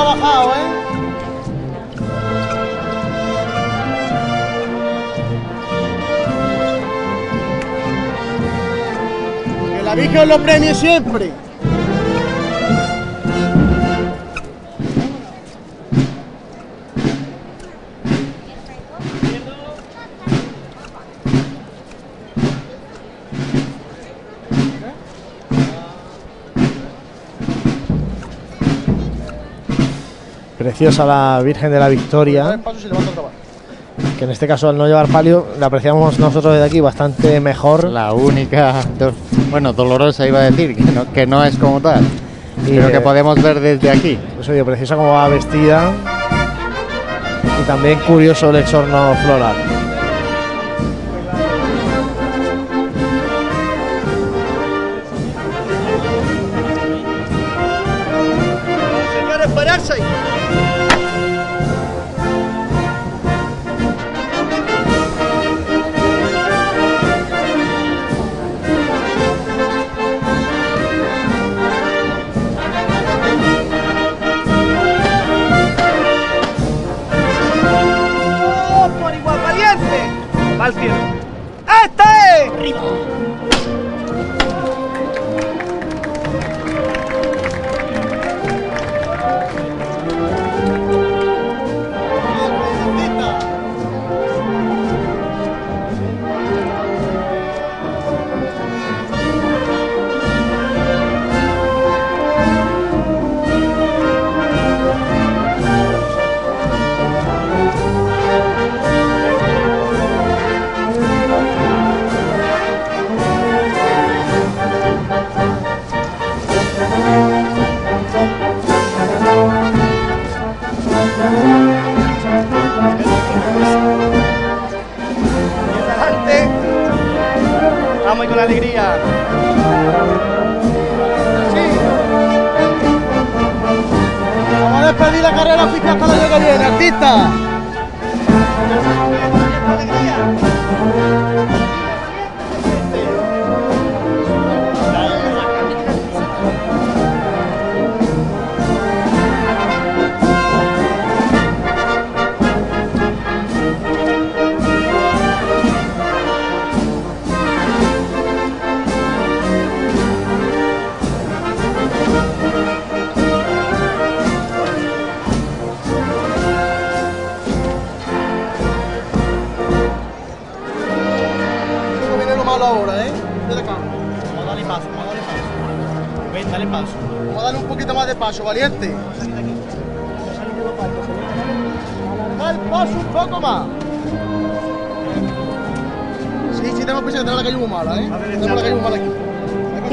Speaker 10: Bien trabajado, ¿eh? Que la Virgen lo premie siempre.
Speaker 1: Preciosa la Virgen de la Victoria. Que en este caso al no llevar palio la apreciamos nosotros desde aquí bastante mejor.
Speaker 4: La única, do- bueno, dolorosa iba a decir, que no, que no es como tal,
Speaker 1: Y,
Speaker 4: pero
Speaker 1: eh,
Speaker 4: que podemos ver desde aquí.
Speaker 1: Pues preciosa como va vestida. Y también curioso el exorno floral.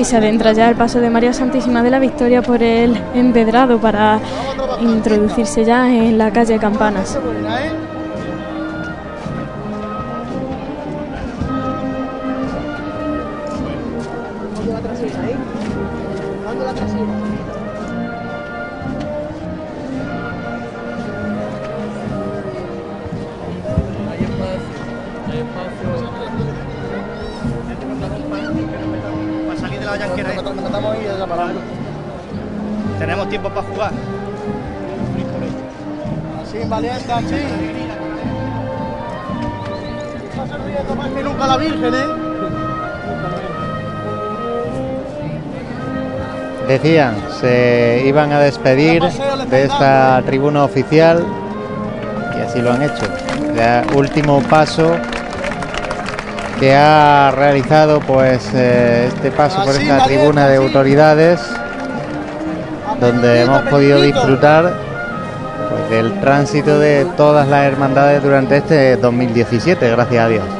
Speaker 9: Se adentra ya el paso de María Santísima de la Victoria por el empedrado para introducirse ya en la calle Campanas.
Speaker 4: Decían, se iban a despedir de esta tribuna oficial y así lo han hecho. Ya último paso que ha realizado pues eh, este paso por esta tribuna de autoridades donde hemos podido disfrutar pues, del tránsito de todas las hermandades durante este 2017, gracias a Dios.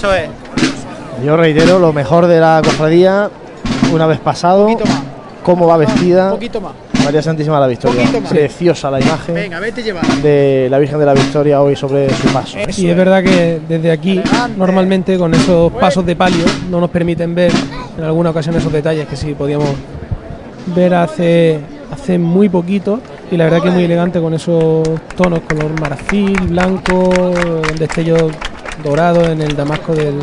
Speaker 10: Eso es.
Speaker 1: Yo reitero, lo mejor de la cofradía, una vez pasado, cómo va vestida.
Speaker 12: Un poquito más.
Speaker 1: María Santísima de la Victoria.
Speaker 12: Poquito más.
Speaker 1: Preciosa la imagen
Speaker 12: Venga, vete
Speaker 1: de la Virgen de la Victoria hoy sobre su paso.
Speaker 5: Y es verdad que desde aquí, normalmente con esos pasos de palio, no nos permiten ver en alguna ocasión esos detalles que sí podíamos ver hace, hace muy poquito. Y la verdad que muy elegante con esos tonos, color marfil, blanco, destello dorado en el damasco del,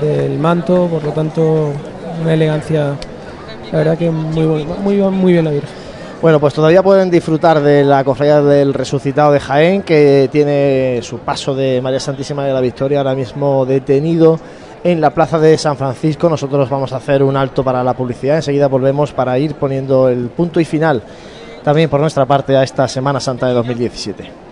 Speaker 5: del manto. Por lo tanto, una elegancia, la verdad que muy, muy, muy bien la Virgen.
Speaker 1: Bueno, pues todavía pueden disfrutar de la cofradía del resucitado de Jaén, que tiene su paso de María Santísima de la Victoria ahora mismo detenido en la plaza de San Francisco. Nosotros vamos a hacer un alto para la publicidad. Enseguida volvemos para ir poniendo el punto y final también por nuestra parte a esta Semana Santa de 2017.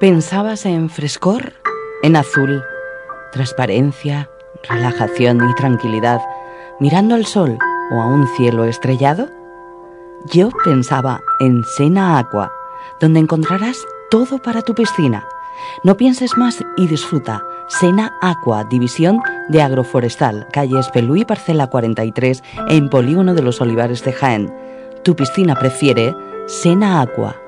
Speaker 13: ¿Pensabas en frescor? En azul, transparencia, relajación y tranquilidad, mirando al sol o a un cielo estrellado? Yo pensaba en Sena Aqua, donde encontrarás todo para tu piscina. No pienses más y disfruta. Sena Aqua, división de agroforestal, calle Espelú y parcela 43, en Polígono de los Olivares de Jaén. Tu piscina prefiere Sena Aqua.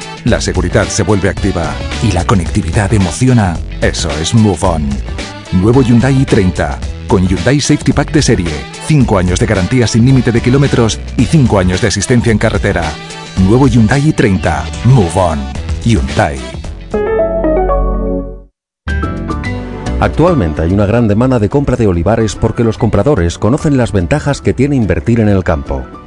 Speaker 14: la seguridad se vuelve activa y la conectividad emociona, eso es Move On. Nuevo Hyundai i30, con Hyundai Safety Pack de serie, 5 años de garantía sin límite de kilómetros y 5 años de asistencia en carretera. Nuevo Hyundai i30, Move On. Hyundai.
Speaker 15: Actualmente hay una gran demanda de compra de olivares porque los compradores conocen las ventajas que tiene invertir en el campo.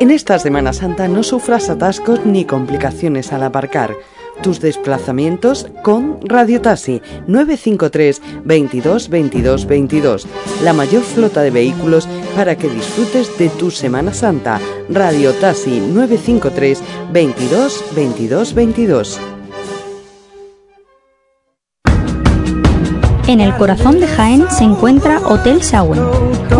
Speaker 13: En esta Semana Santa no sufras atascos ni complicaciones al aparcar. Tus desplazamientos con Radio Taxi 953 22 22 22. La mayor flota de vehículos para que disfrutes de tu Semana Santa. Radio Taxi 953 22 22 22.
Speaker 16: En el corazón de Jaén se encuentra Hotel Shawen,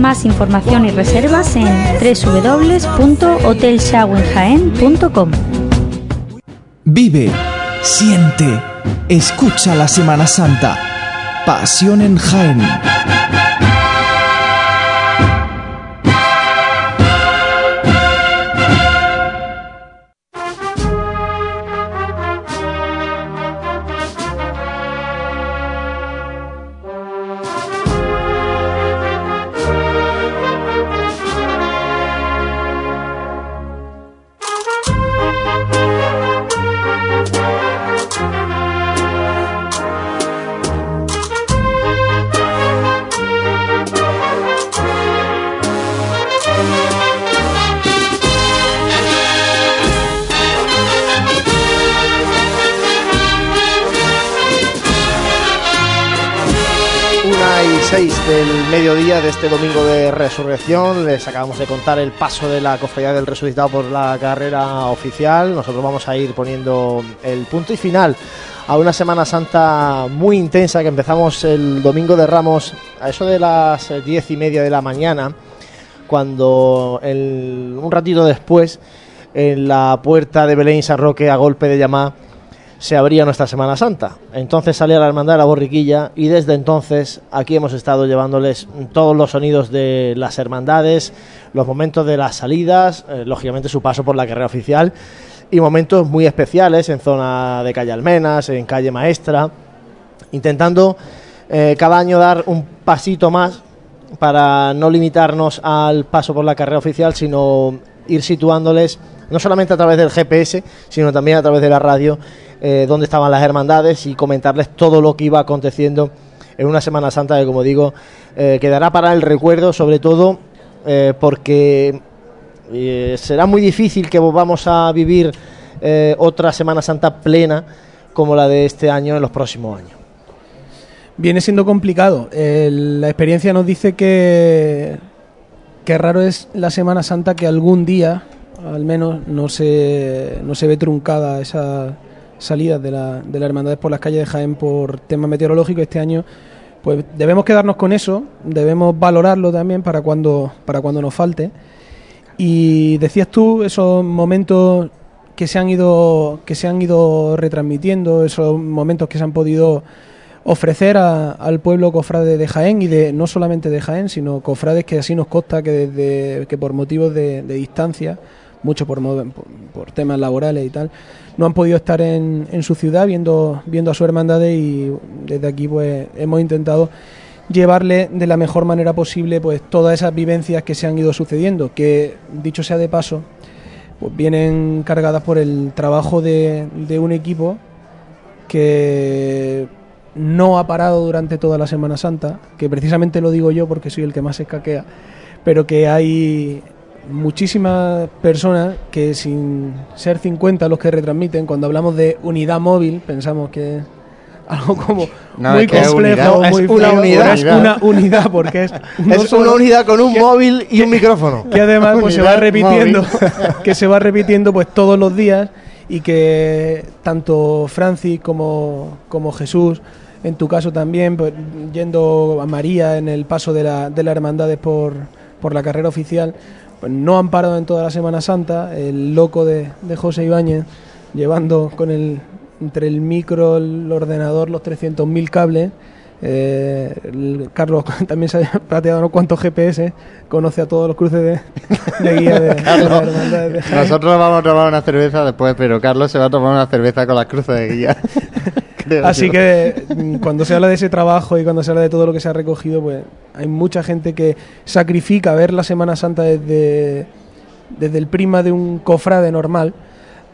Speaker 16: Más información y reservas en www.hotelshawenjaen.com.
Speaker 17: Vive, siente, escucha la Semana Santa. Pasión en Jaén.
Speaker 1: Mediodía de este domingo de resurrección. Les acabamos de contar el paso de la cofradía del resucitado por la carrera oficial. Nosotros vamos a ir poniendo el punto y final a una Semana Santa muy intensa que empezamos el domingo de Ramos a eso de las diez y media de la mañana, cuando un ratito después en la puerta de Belén y San Roque a golpe de llamada se abría nuestra Semana Santa. Entonces salía la hermandad de la borriquilla y desde entonces aquí hemos estado llevándoles todos los sonidos de las hermandades, los momentos de las salidas, eh, lógicamente su paso por la carrera oficial y momentos muy especiales en zona de calle Almenas, en calle Maestra, intentando eh, cada año dar un pasito más para no limitarnos al paso por la carrera oficial, sino ir situándoles no solamente a través del GPS, sino también a través de la radio, eh, dónde estaban las hermandades y comentarles todo lo que iba aconteciendo en una Semana Santa que, como digo, eh, quedará para el recuerdo, sobre todo eh, porque eh, será muy difícil que volvamos a vivir eh, otra Semana Santa plena como la de este año en los próximos años.
Speaker 5: Viene siendo complicado. La experiencia nos dice que, que raro es la Semana Santa que algún día, al menos, no se, no se ve truncada esa salida de la, de la hermandades por las calles de Jaén por tema meteorológico este año. Pues debemos quedarnos con eso, debemos valorarlo también para cuando, para cuando nos falte. Y decías tú esos momentos que se han ido que se han ido retransmitiendo, esos momentos que se han podido ofrecer a- al pueblo cofrade de Jaén y de no solamente de Jaén, sino cofrades que así nos consta que desde que por motivos de, de distancia, mucho por, por, por temas laborales y tal, no han podido estar en, en su ciudad viendo viendo a su hermandad y desde aquí pues hemos intentado llevarle de la mejor manera posible pues todas esas vivencias que se han ido sucediendo, que dicho sea de paso, pues vienen cargadas por el trabajo de, de un equipo que no ha parado durante toda la Semana Santa, que precisamente lo digo yo porque soy el que más se escaquea, pero que hay muchísimas personas que sin ser 50 los que retransmiten, cuando hablamos de unidad móvil, pensamos que es algo como
Speaker 4: No,
Speaker 5: muy
Speaker 4: es
Speaker 5: complejo, muy
Speaker 1: Es una unidad.
Speaker 5: es una unidad porque es,
Speaker 1: es una unidad con un móvil y un micrófono.
Speaker 5: que además pues, se va repitiendo que se va repitiendo pues todos los días y que tanto Francis como, como Jesús en tu caso también pues, yendo a María en el paso de la, de la hermandades por, por la carrera oficial pues no han parado en toda la Semana Santa el loco de, de José Ibáñez llevando con el entre el micro, el ordenador, los 300.000 cables. Eh, el- Carlos también se ha plateado unos cuantos GPS, conoce a todos los cruces de, de guía de, de la hermandad de Jaén.
Speaker 4: Nosotros vamos a tomar una cerveza después, pero Carlos se va a tomar una cerveza con las cruces de guía. Creo
Speaker 5: Así
Speaker 4: yo.
Speaker 5: que mm, cuando se habla de ese trabajo y cuando se habla de todo lo que se ha recogido, pues hay mucha gente que sacrifica ver la Semana Santa desde, desde el prima de un cofrade normal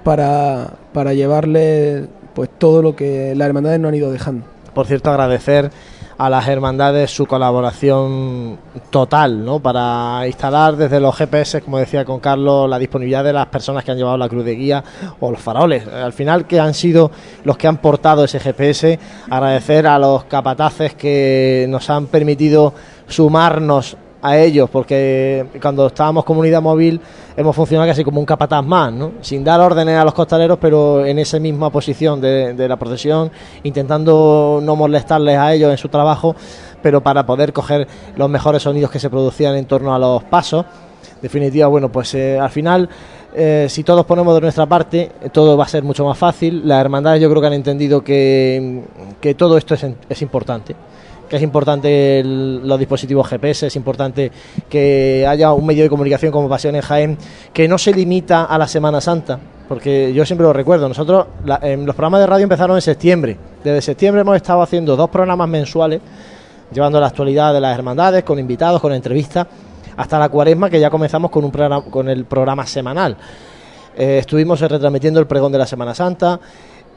Speaker 5: para, para llevarle pues todo lo que las hermandades no han ido dejando.
Speaker 1: Por cierto, agradecer a las hermandades su colaboración total, ¿no? Para instalar desde los GPS, como decía con Carlos, la disponibilidad de las personas que han llevado la cruz de guía o los faroles. Al final, que han sido los que han portado ese GPS. Agradecer a los capataces que nos han permitido sumarnos a ellos, porque cuando estábamos comunidad móvil hemos funcionado casi como un capataz más, ¿no? sin dar órdenes a los costaleros, pero en esa misma posición de, de la procesión, intentando no molestarles a ellos en su trabajo, pero para poder coger los mejores sonidos que se producían en torno a los pasos. Definitiva, bueno, pues eh, al final, eh, si todos ponemos de nuestra parte, todo va a ser mucho más fácil. Las hermandades yo creo que han entendido que, que todo esto es, es importante que es importante los dispositivos GPS, es importante que haya un medio de comunicación como Pasión en Jaén que no se limita a la Semana Santa, porque yo siempre lo recuerdo, nosotros la- em, los programas de radio empezaron en septiembre, desde septiembre hemos estado haciendo dos programas mensuales, llevando la actualidad de las hermandades, con invitados, con entrevistas, hasta la cuaresma que ya comenzamos con, un programa, con el programa semanal. Eh, estuvimos retransmitiendo el pregón de la Semana Santa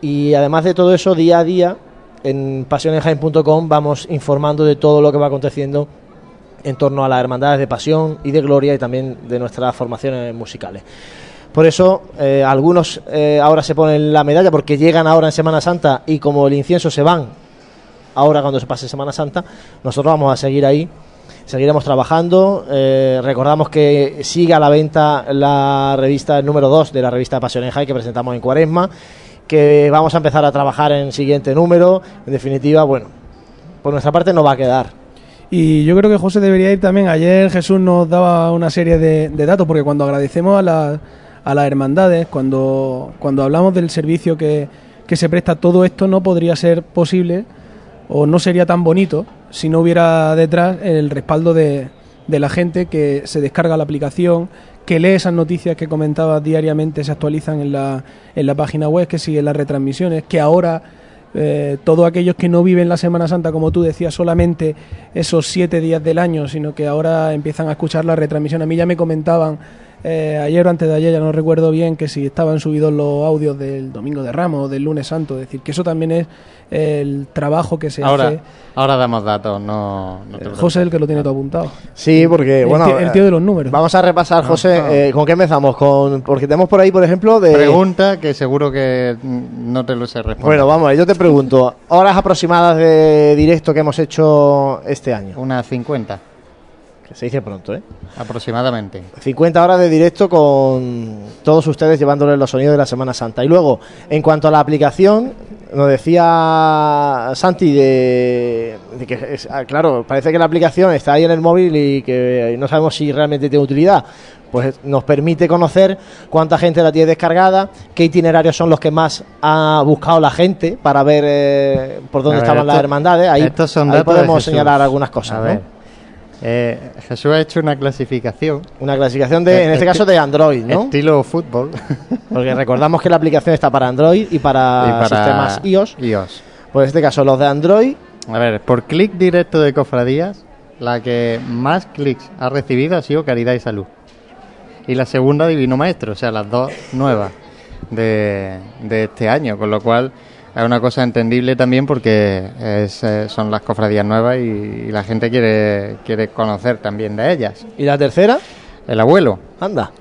Speaker 1: y además de todo eso, día a día, en pasionenjaen.com vamos informando de todo lo que va aconteciendo en torno a las hermandades de pasión y de gloria y también de nuestras formaciones musicales. Por eso, eh, algunos eh, ahora se ponen la medalla porque llegan ahora en Semana Santa y como el incienso se van ahora cuando se pase Semana Santa, nosotros vamos a seguir ahí seguiremos trabajando. Eh, recordamos que sigue a la venta la revista, número 2 de la revista Pasión en High que presentamos en Cuaresma, que vamos a empezar a trabajar en siguiente número. En definitiva, bueno, por nuestra parte no va a quedar.
Speaker 5: Y yo creo que José debería ir también. Ayer Jesús nos daba una serie de, de datos, porque cuando agradecemos a, la- a las hermandades, cuando, cuando hablamos del servicio que, que se presta, todo esto no podría ser posible o no sería tan bonito si no hubiera detrás el respaldo de, de la gente que se descarga la aplicación, que lee esas noticias que comentabas diariamente, se actualizan en la, en la página web, que siguen las retransmisiones, que ahora eh, todos aquellos que no viven la Semana Santa, como tú decías, solamente esos siete días del año, sino que ahora empiezan a escuchar la retransmisión. A mí ya me comentaban eh, ayer o antes de ayer, ya no recuerdo bien, que si estaban subidos los audios del Domingo de Ramos o del Lunes Santo, es decir, que eso también es el trabajo que se
Speaker 4: Ahora,
Speaker 5: hace.
Speaker 4: ahora damos datos, no, no te preocupes.
Speaker 5: José es el que lo tiene todo apuntado.
Speaker 1: Sí, porque
Speaker 5: El
Speaker 1: bueno,
Speaker 5: tío- el tío de los números.
Speaker 1: Vamos a repasar, José,
Speaker 4: no.
Speaker 1: eh, ¿con qué empezamos? Con porque tenemos por ahí, por ejemplo, de
Speaker 4: Pregunta que seguro que no te lo sé responder.
Speaker 1: Bueno, vamos, yo te pregunto, horas aproximadas de directo que hemos hecho este año.
Speaker 4: Unas 50.
Speaker 1: Que se dice pronto, ¿eh?
Speaker 4: Aproximadamente.
Speaker 1: 50 horas de directo con todos ustedes llevándoles los sonidos de la Semana Santa. Y luego, en cuanto a la aplicación, nos decía Santi de, de que, es- ah, claro, parece que la aplicación está ahí en el móvil y que no sabemos si realmente tiene utilidad. Pues nos permite conocer cuánta gente la tiene descargada, qué itinerarios son los que más ha buscado la gente para ver eh, por dónde
Speaker 4: ver,
Speaker 1: estaban las hermandades. Ahí,
Speaker 4: estos son
Speaker 1: ahí
Speaker 4: datos de
Speaker 1: podemos señalar algunas cosas.
Speaker 4: A
Speaker 1: ¿no?
Speaker 4: Eh, Jesús ha hecho una clasificación.
Speaker 1: Una clasificación de, en este caso, de Android, ¿no?
Speaker 4: Estilo fútbol.
Speaker 1: Porque recordamos que la aplicación está para Android y para,
Speaker 4: Y para
Speaker 1: sistemas iOS.
Speaker 4: iOS.
Speaker 1: Pues en este caso, los de Android.
Speaker 4: A ver, por clic directo de cofradías, la que más clics ha recibido ha sido Caridad y Salud. Y la segunda, Divino Maestro, o sea, las dos nuevas de, de este año, con lo cual es una cosa entendible también porque es, eh, son las cofradías nuevas y, y la gente quiere, quiere conocer también de ellas.
Speaker 1: ¿Y la tercera?
Speaker 4: El abuelo.
Speaker 1: Anda.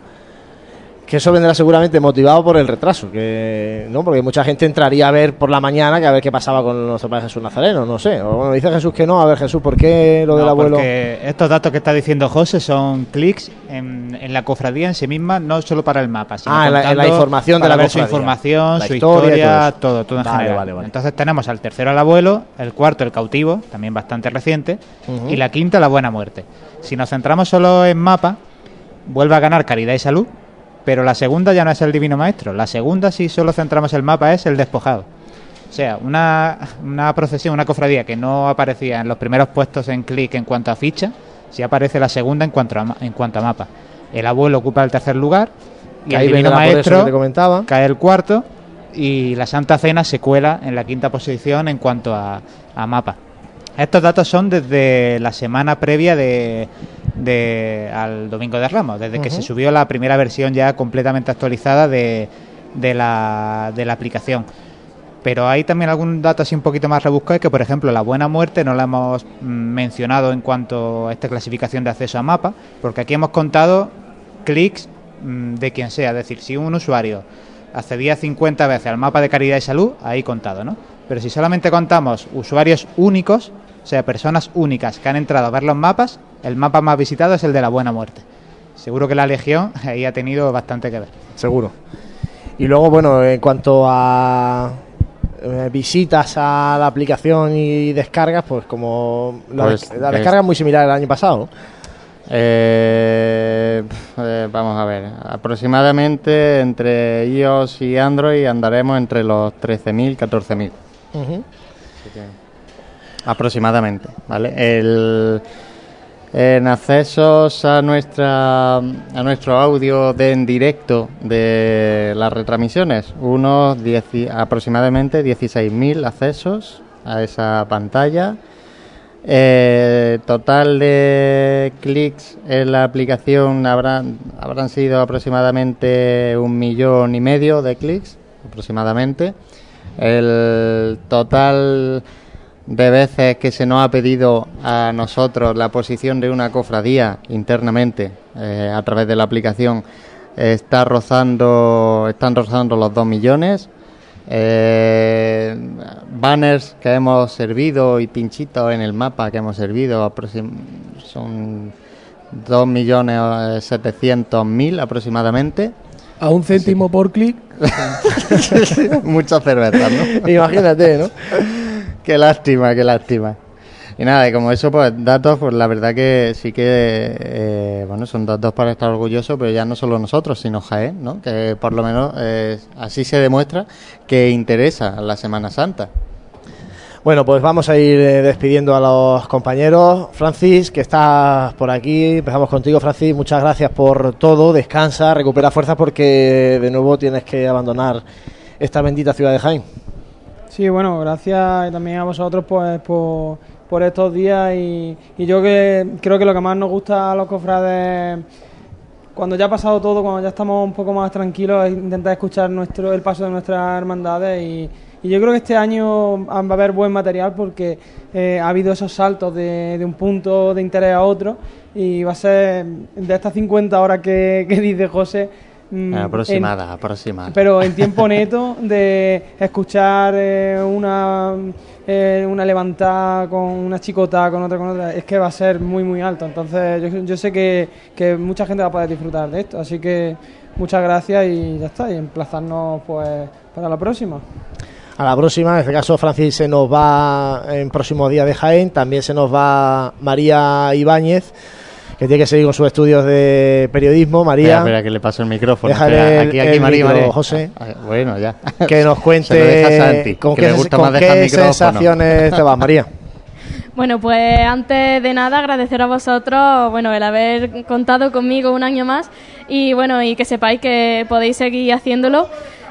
Speaker 1: Que eso vendrá seguramente motivado por el retraso, que no, porque mucha gente entraría a ver por la mañana que a ver qué pasaba con nuestro padre Jesús Nazareno, no sé. O bueno, dice Jesús que no, a ver Jesús, ¿por qué lo del abuelo?
Speaker 3: Porque estos datos que está diciendo José son clics en, en la cofradía en sí misma, no solo para el mapa, sino
Speaker 1: Ah, en la- en la información de
Speaker 3: para
Speaker 1: la
Speaker 3: ver su información,
Speaker 1: La
Speaker 3: su
Speaker 1: historia todo
Speaker 3: todo, en
Speaker 1: Vale,
Speaker 3: general.
Speaker 1: vale, vale.
Speaker 3: Entonces tenemos al tercero el abuelo, el cuarto el cautivo, también bastante reciente, y la quinta la buena muerte. Si nos centramos solo en mapa, vuelve a ganar caridad y salud, pero la segunda ya no es el divino maestro. La segunda, si solo centramos el mapa, es el despojado. O sea, una, una procesión, una cofradía que no aparecía en los primeros puestos en clic en cuanto a ficha, sí aparece la segunda en cuanto a, en cuanto a mapa. El abuelo ocupa el tercer lugar y el divino maestro
Speaker 1: que te comentaba.
Speaker 3: cae el cuarto y la Santa Cena se cuela en la quinta posición en cuanto a, a mapa. Estos datos son desde la semana previa de, de- al Domingo de Ramos, desde que se subió la primera versión ya completamente actualizada de, de la, de la aplicación. Pero hay también algún dato así un poquito más rebuscado, que por ejemplo la buena muerte no la hemos mm, mencionado en cuanto a esta clasificación de acceso a mapa, porque aquí hemos contado clics mm, de quien sea, es decir, si un usuario accedía 50 veces al mapa de caridad y salud, ahí contado, ¿no? Pero si solamente contamos usuarios únicos, sea, personas únicas que han entrado a ver los mapas, el mapa más visitado es el de la buena muerte. Seguro que la Legión ahí ha tenido bastante que ver.
Speaker 1: Seguro. Y luego, bueno, en cuanto a eh, visitas a la aplicación y descargas, pues como la,
Speaker 4: Pues,
Speaker 1: la descarga es muy similar al año pasado.
Speaker 4: Eh, eh, vamos a ver, aproximadamente entre iOS y Android andaremos entre los 13.000 y 14.000.
Speaker 1: Ujú.
Speaker 4: Aproximadamente, ¿vale? El, en accesos a nuestra a nuestro audio de en directo de las retransmisiones, unos 10 aproximadamente 16.000 accesos a esa pantalla. Eh, total de clics en la aplicación habrán, habrán sido aproximadamente un millón y medio de clics, aproximadamente. El total de veces que se nos ha pedido a nosotros la posición de una cofradía internamente eh, a través de la aplicación está rozando, están rozando los 2 millones. eh, banners que hemos servido y pinchitos en el mapa que hemos servido son 2.700.000 aproximadamente.
Speaker 5: A un céntimo por clic.
Speaker 4: Muchas cervezas, ¿no?
Speaker 1: Imagínate, ¿no?
Speaker 4: Qué lástima, qué lástima. Y nada, y como eso, pues datos, pues la verdad que sí que, eh, bueno, son datos para estar orgullosos, pero ya no solo nosotros, sino Jaén, ¿no? Que por lo menos eh, así se demuestra que interesa la Semana Santa.
Speaker 1: Bueno, pues vamos a ir eh, despidiendo a los compañeros. Francis, que estás por aquí, empezamos contigo, Francis. Muchas gracias por todo. Descansa, recupera fuerzas porque de nuevo tienes que abandonar esta bendita ciudad de Jaén.
Speaker 6: Sí, bueno, gracias también a vosotros pues por, estos días y, yo que creo que lo que más nos gusta a los cofrades cuando ya ha pasado todo, cuando ya estamos un poco más tranquilos, es intentar escuchar nuestro el paso de nuestras hermandades y, yo creo que este año va a haber buen material porque eh, ha habido esos saltos de, un punto de interés a otro y va a ser de estas 50 horas que dice José. Mm,
Speaker 4: aproximada,
Speaker 6: en-
Speaker 4: aproximada.
Speaker 6: pero en tiempo neto de escuchar eh, una eh, una levantada con una chicota con otra con otra es que va a ser muy muy alto. Entonces yo, yo sé que, que mucha gente va a poder disfrutar de esto. Así que muchas gracias y ya está y emplazarnos pues para la próxima.
Speaker 1: A la próxima, en este caso Francis se nos va en próximo día de Jaén, también se nos va María Ibáñez, que tiene que seguir con sus estudios de periodismo. María,
Speaker 4: Espera, espera, que le paso el micrófono.
Speaker 1: Déjale
Speaker 4: Espera,
Speaker 1: el-
Speaker 4: aquí, aquí,
Speaker 1: el
Speaker 4: María,
Speaker 1: micro,
Speaker 4: María.
Speaker 1: José.
Speaker 4: Ah, Bueno, ya.
Speaker 1: que nos
Speaker 4: Se lo deja
Speaker 1: cuente
Speaker 4: Santi,
Speaker 1: con
Speaker 4: que
Speaker 1: qué,
Speaker 4: le gusta
Speaker 1: con
Speaker 4: más dejar
Speaker 1: qué
Speaker 4: micrófono.
Speaker 1: sensaciones te vas, María.
Speaker 9: Bueno, pues antes de nada agradecer a vosotros, bueno, el haber contado conmigo un año más y bueno, y que sepáis que podéis seguir haciéndolo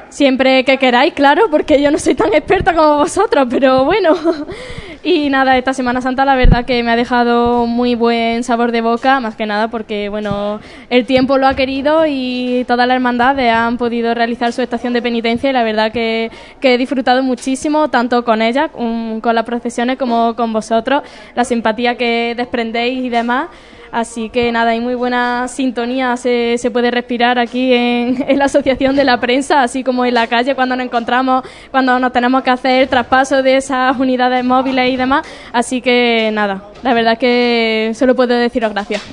Speaker 9: siempre que queráis, claro, porque yo no soy tan experta como vosotros, pero bueno. Y nada, esta Semana Santa la verdad que me ha dejado muy buen sabor de boca, más que nada porque, bueno, el tiempo lo ha querido y todas las hermandades han podido realizar su estación de penitencia y la verdad que, que he disfrutado muchísimo, tanto con ella, con, con las procesiones, como con vosotros, la simpatía que desprendéis y demás. Así que nada, hay muy buena sintonía, se, se puede respirar aquí en, en la Asociación de la Prensa, así como en la calle cuando nos encontramos, cuando nos tenemos que hacer traspaso de esas unidades móviles y demás. Así que nada, la verdad que solo puedo deciros gracias.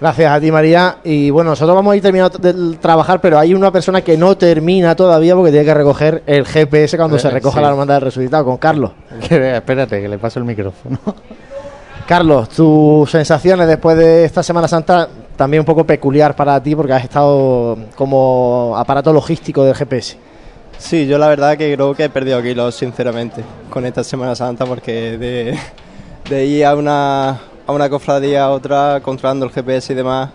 Speaker 1: Gracias a ti, María. Y bueno, nosotros vamos a ir terminando de trabajar, pero hay una persona que no termina todavía porque tiene que recoger el GPS cuando se recoja
Speaker 4: sí.
Speaker 1: la hermandad del resucitado, con Carlos.
Speaker 4: Que- espérate, que le paso el micrófono.
Speaker 1: Carlos, tus sensaciones después de esta Semana Santa, también un poco peculiar para ti porque has estado como aparato logístico del GPS.
Speaker 18: Sí, yo la verdad que creo que he perdido kilos, sinceramente, con esta Semana Santa, porque de, ir a una, a una cofradía a otra, controlando el GPS y demás,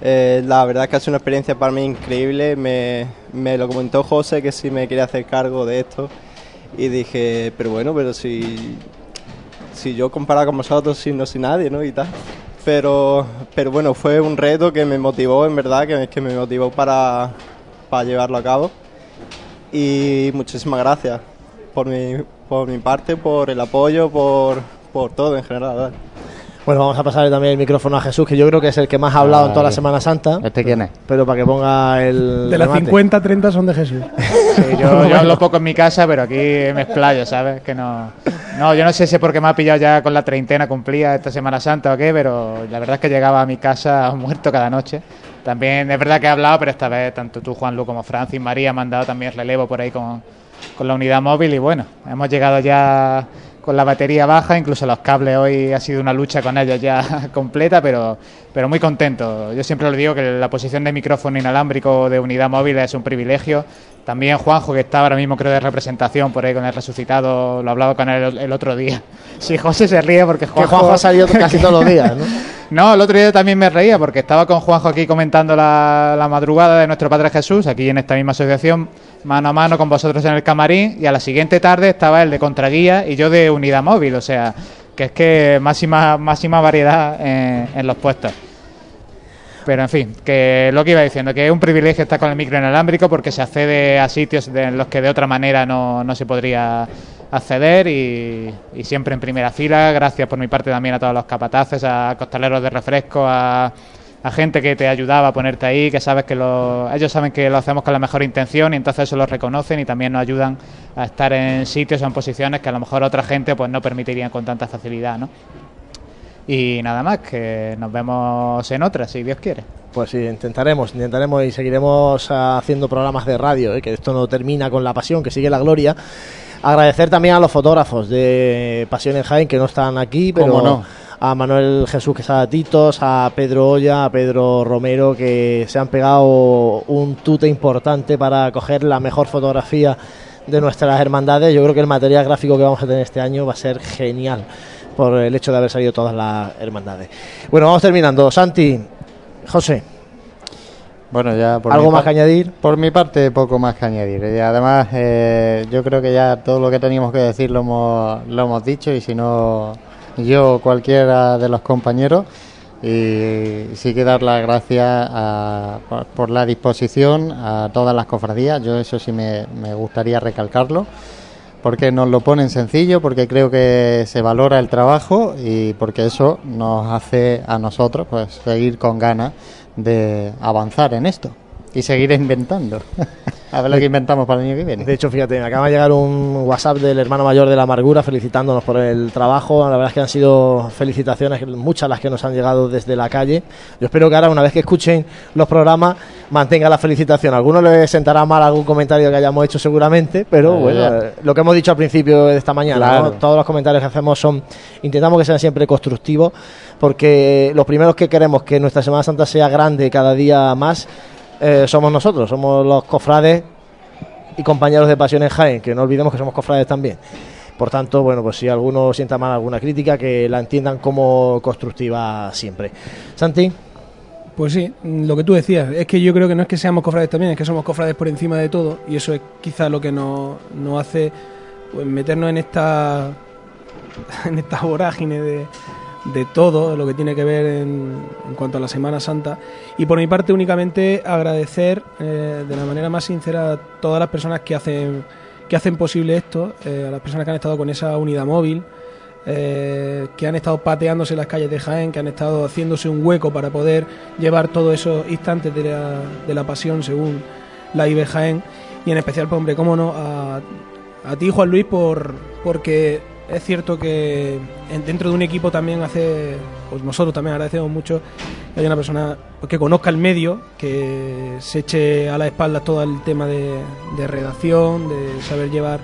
Speaker 18: eh, la verdad es que ha sido una experiencia para mí increíble. Me, lo comentó José que si me quería hacer cargo de esto, y dije, pero bueno, pero si, si yo comparado con vosotros, si no soy nadie, ¿no? Y tal. Pero, pero bueno, fue un reto que me motivó, en verdad, que, que me motivó para, para llevarlo a cabo y muchísimas gracias por mi, por mi parte, por el apoyo, por, por todo en general. ¿vale?
Speaker 1: Bueno, vamos a pasarle también el micrófono a Jesús, que yo creo que es el que más ha hablado en toda la Semana Santa.
Speaker 4: ¿Este quién es?
Speaker 1: Pero para que ponga el.
Speaker 5: De las
Speaker 1: remate.
Speaker 5: 50, 30 son de Jesús.
Speaker 3: Sí, yo, yo hablo poco en mi casa, pero aquí me explayo, ¿sabes? Que no, no, yo no sé si es porque me ha pillado ya con la treintena cumplida esta Semana Santa o qué, pero la verdad es que llegaba a mi casa muerto cada noche. También es verdad que he hablado, pero esta vez tanto tú, Juan Lu, como Francis, María me han dado también relevo por ahí con, con la unidad móvil y bueno, hemos llegado ya con la batería baja, incluso los cables hoy ha sido una lucha con ellos ya completa, pero, pero muy contento. Yo siempre lo digo que la posición de micrófono inalámbrico de unidad móvil es un privilegio. También Juanjo, que está ahora mismo creo de representación por ahí con el resucitado, lo he hablado con él el, otro día. Sí, José se ríe porque Juanjo,
Speaker 1: Juanjo ha salido casi todos los días, ¿no?
Speaker 3: No, el otro día también me reía porque estaba con Juanjo aquí comentando la, la madrugada de nuestro Padre Jesús, aquí en esta misma asociación, mano a mano con vosotros en el camarín, y a la siguiente tarde estaba el de contraguía y yo de unidad móvil, o sea, que es que máxima, máxima variedad en, en los puestos. Pero en fin, que lo que iba diciendo, que es un privilegio estar con el micro inalámbrico porque se accede a sitios en los que de otra manera no, no se podría acceder y, y siempre en primera fila. Gracias por mi parte también a todos los capataces, a costaleros de refresco, a, a gente que te ayudaba a ponerte ahí, que sabes que lo, ellos saben que lo hacemos con la mejor intención y entonces eso lo reconocen y también nos ayudan a estar en sitios o en posiciones que a lo mejor otra gente pues no permitirían con tanta facilidad, ¿no? Y nada más, que nos vemos en otra, si Dios quiere.
Speaker 1: Pues sí, intentaremos, intentaremos y seguiremos ah, haciendo programas de radio, ¿eh? que esto no termina con la pasión, que sigue la gloria. Agradecer también a los fotógrafos de Pasión en Jaén que no están aquí, pero
Speaker 4: ¿Cómo no?
Speaker 1: a Manuel Jesús Quesada Titos, a Pedro Olla, a Pedro Romero, que se han pegado un tute importante para coger la mejor fotografía de nuestras hermandades. Yo creo que el material gráfico que vamos a tener este año va a ser genial por el hecho de haber salido todas las hermandades. Bueno, vamos terminando. Santi, José.
Speaker 4: Bueno, ya por
Speaker 1: ¿Algo más que añadir?
Speaker 4: Por mi parte, poco más que añadir. Y además, eh, yo creo que ya todo lo que teníamos que decir lo hemos, lo hemos dicho y si no, yo o cualquiera de los compañeros. Y sí que dar las gracias a- por, por la disposición a todas las cofradías. Yo eso sí me, me gustaría recalcarlo porque nos lo ponen sencillo, porque creo que se valora el trabajo y porque eso nos hace a nosotros pues seguir con ganas de avanzar en esto y seguir inventando. a ver lo que inventamos para el año que viene.
Speaker 1: De hecho, fíjate, me acaba de llegar un WhatsApp del hermano mayor de la amargura felicitándonos por el trabajo. La verdad es que han sido felicitaciones, muchas las que nos han llegado desde la calle. Yo espero que ahora, una vez que escuchen los programas, mantenga la felicitación. A algunos les sentará mal algún comentario que hayamos hecho seguramente, pero
Speaker 4: Eh,
Speaker 1: bueno,
Speaker 4: ya.
Speaker 1: eh, lo que hemos dicho al principio de esta mañana,
Speaker 4: Claro.
Speaker 1: ¿no? todos los comentarios que hacemos son, intentamos que sean siempre constructivos, porque los primeros que queremos que nuestra Semana Santa sea grande cada día más, eh, somos nosotros, somos los cofrades y compañeros de Pasión en Jaén, que no olvidemos que somos cofrades también. Por tanto, bueno, pues si alguno sienta mal alguna crítica, que la entiendan como constructiva siempre. Santi.
Speaker 5: Pues sí, lo que tú decías, es que yo creo que no es que seamos cofrades también, es que somos cofrades por encima de todo y eso es quizá lo que nos, nos hace pues, meternos en esta en esta vorágine de, de todo lo que tiene que ver en, en cuanto a la Semana Santa. Y por mi parte únicamente agradecer eh, de la manera más sincera a todas las personas que hacen que hacen posible esto, eh, a las personas que han estado con esa unidad móvil, eh, que han estado pateándose las calles de Jaén, que han estado haciéndose un hueco para poder llevar todos esos instantes de la, de la pasión según la IB Jaén. Y en especial, pues, hombre, cómo no, a, a ti Juan Luis por porque es cierto que en- dentro de un equipo también hace, pues nosotros también agradecemos mucho que haya una persona que conozca el medio, que se eche a la espalda todo el tema de, redacción, de saber llevar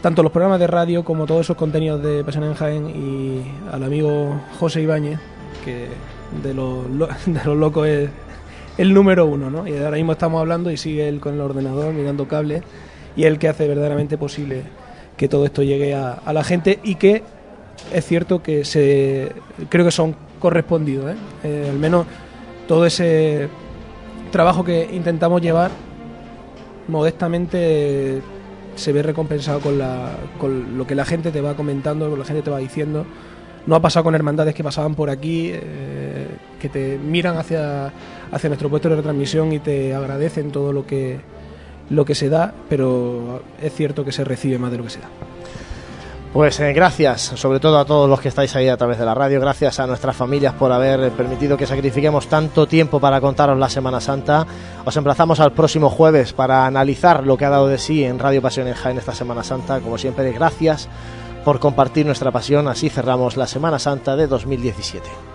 Speaker 5: tanto los programas de radio como todos esos contenidos de Pasión en Jaén y al amigo José Ibáñez, que de los, lo- de los locos es el número uno, ¿no? Y ahora mismo estamos hablando y sigue él con el ordenador mirando cables y el que hace verdaderamente posible que todo esto llegue a, a la gente y que es cierto que se creo que son correspondidos, ¿eh? Eh, al menos todo ese trabajo que intentamos llevar modestamente se ve recompensado con, la, con lo que la gente te va comentando, lo que la gente te va diciendo. No ha pasado con hermandades que pasaban por aquí, eh, que te miran hacia, hacia nuestro puesto de retransmisión y te agradecen todo lo que, lo que se da, pero es cierto que se recibe más de lo que se da.
Speaker 1: Pues eh, gracias, sobre todo a todos los que estáis ahí a través de la radio, gracias a nuestras familias por haber eh, permitido que sacrifiquemos tanto tiempo para contaros la Semana Santa. Os emplazamos al próximo jueves para analizar lo que ha dado de sí en Radio Pasión en Jaén esta Semana Santa. Como siempre, gracias por compartir nuestra pasión. Así cerramos la Semana Santa de 2017.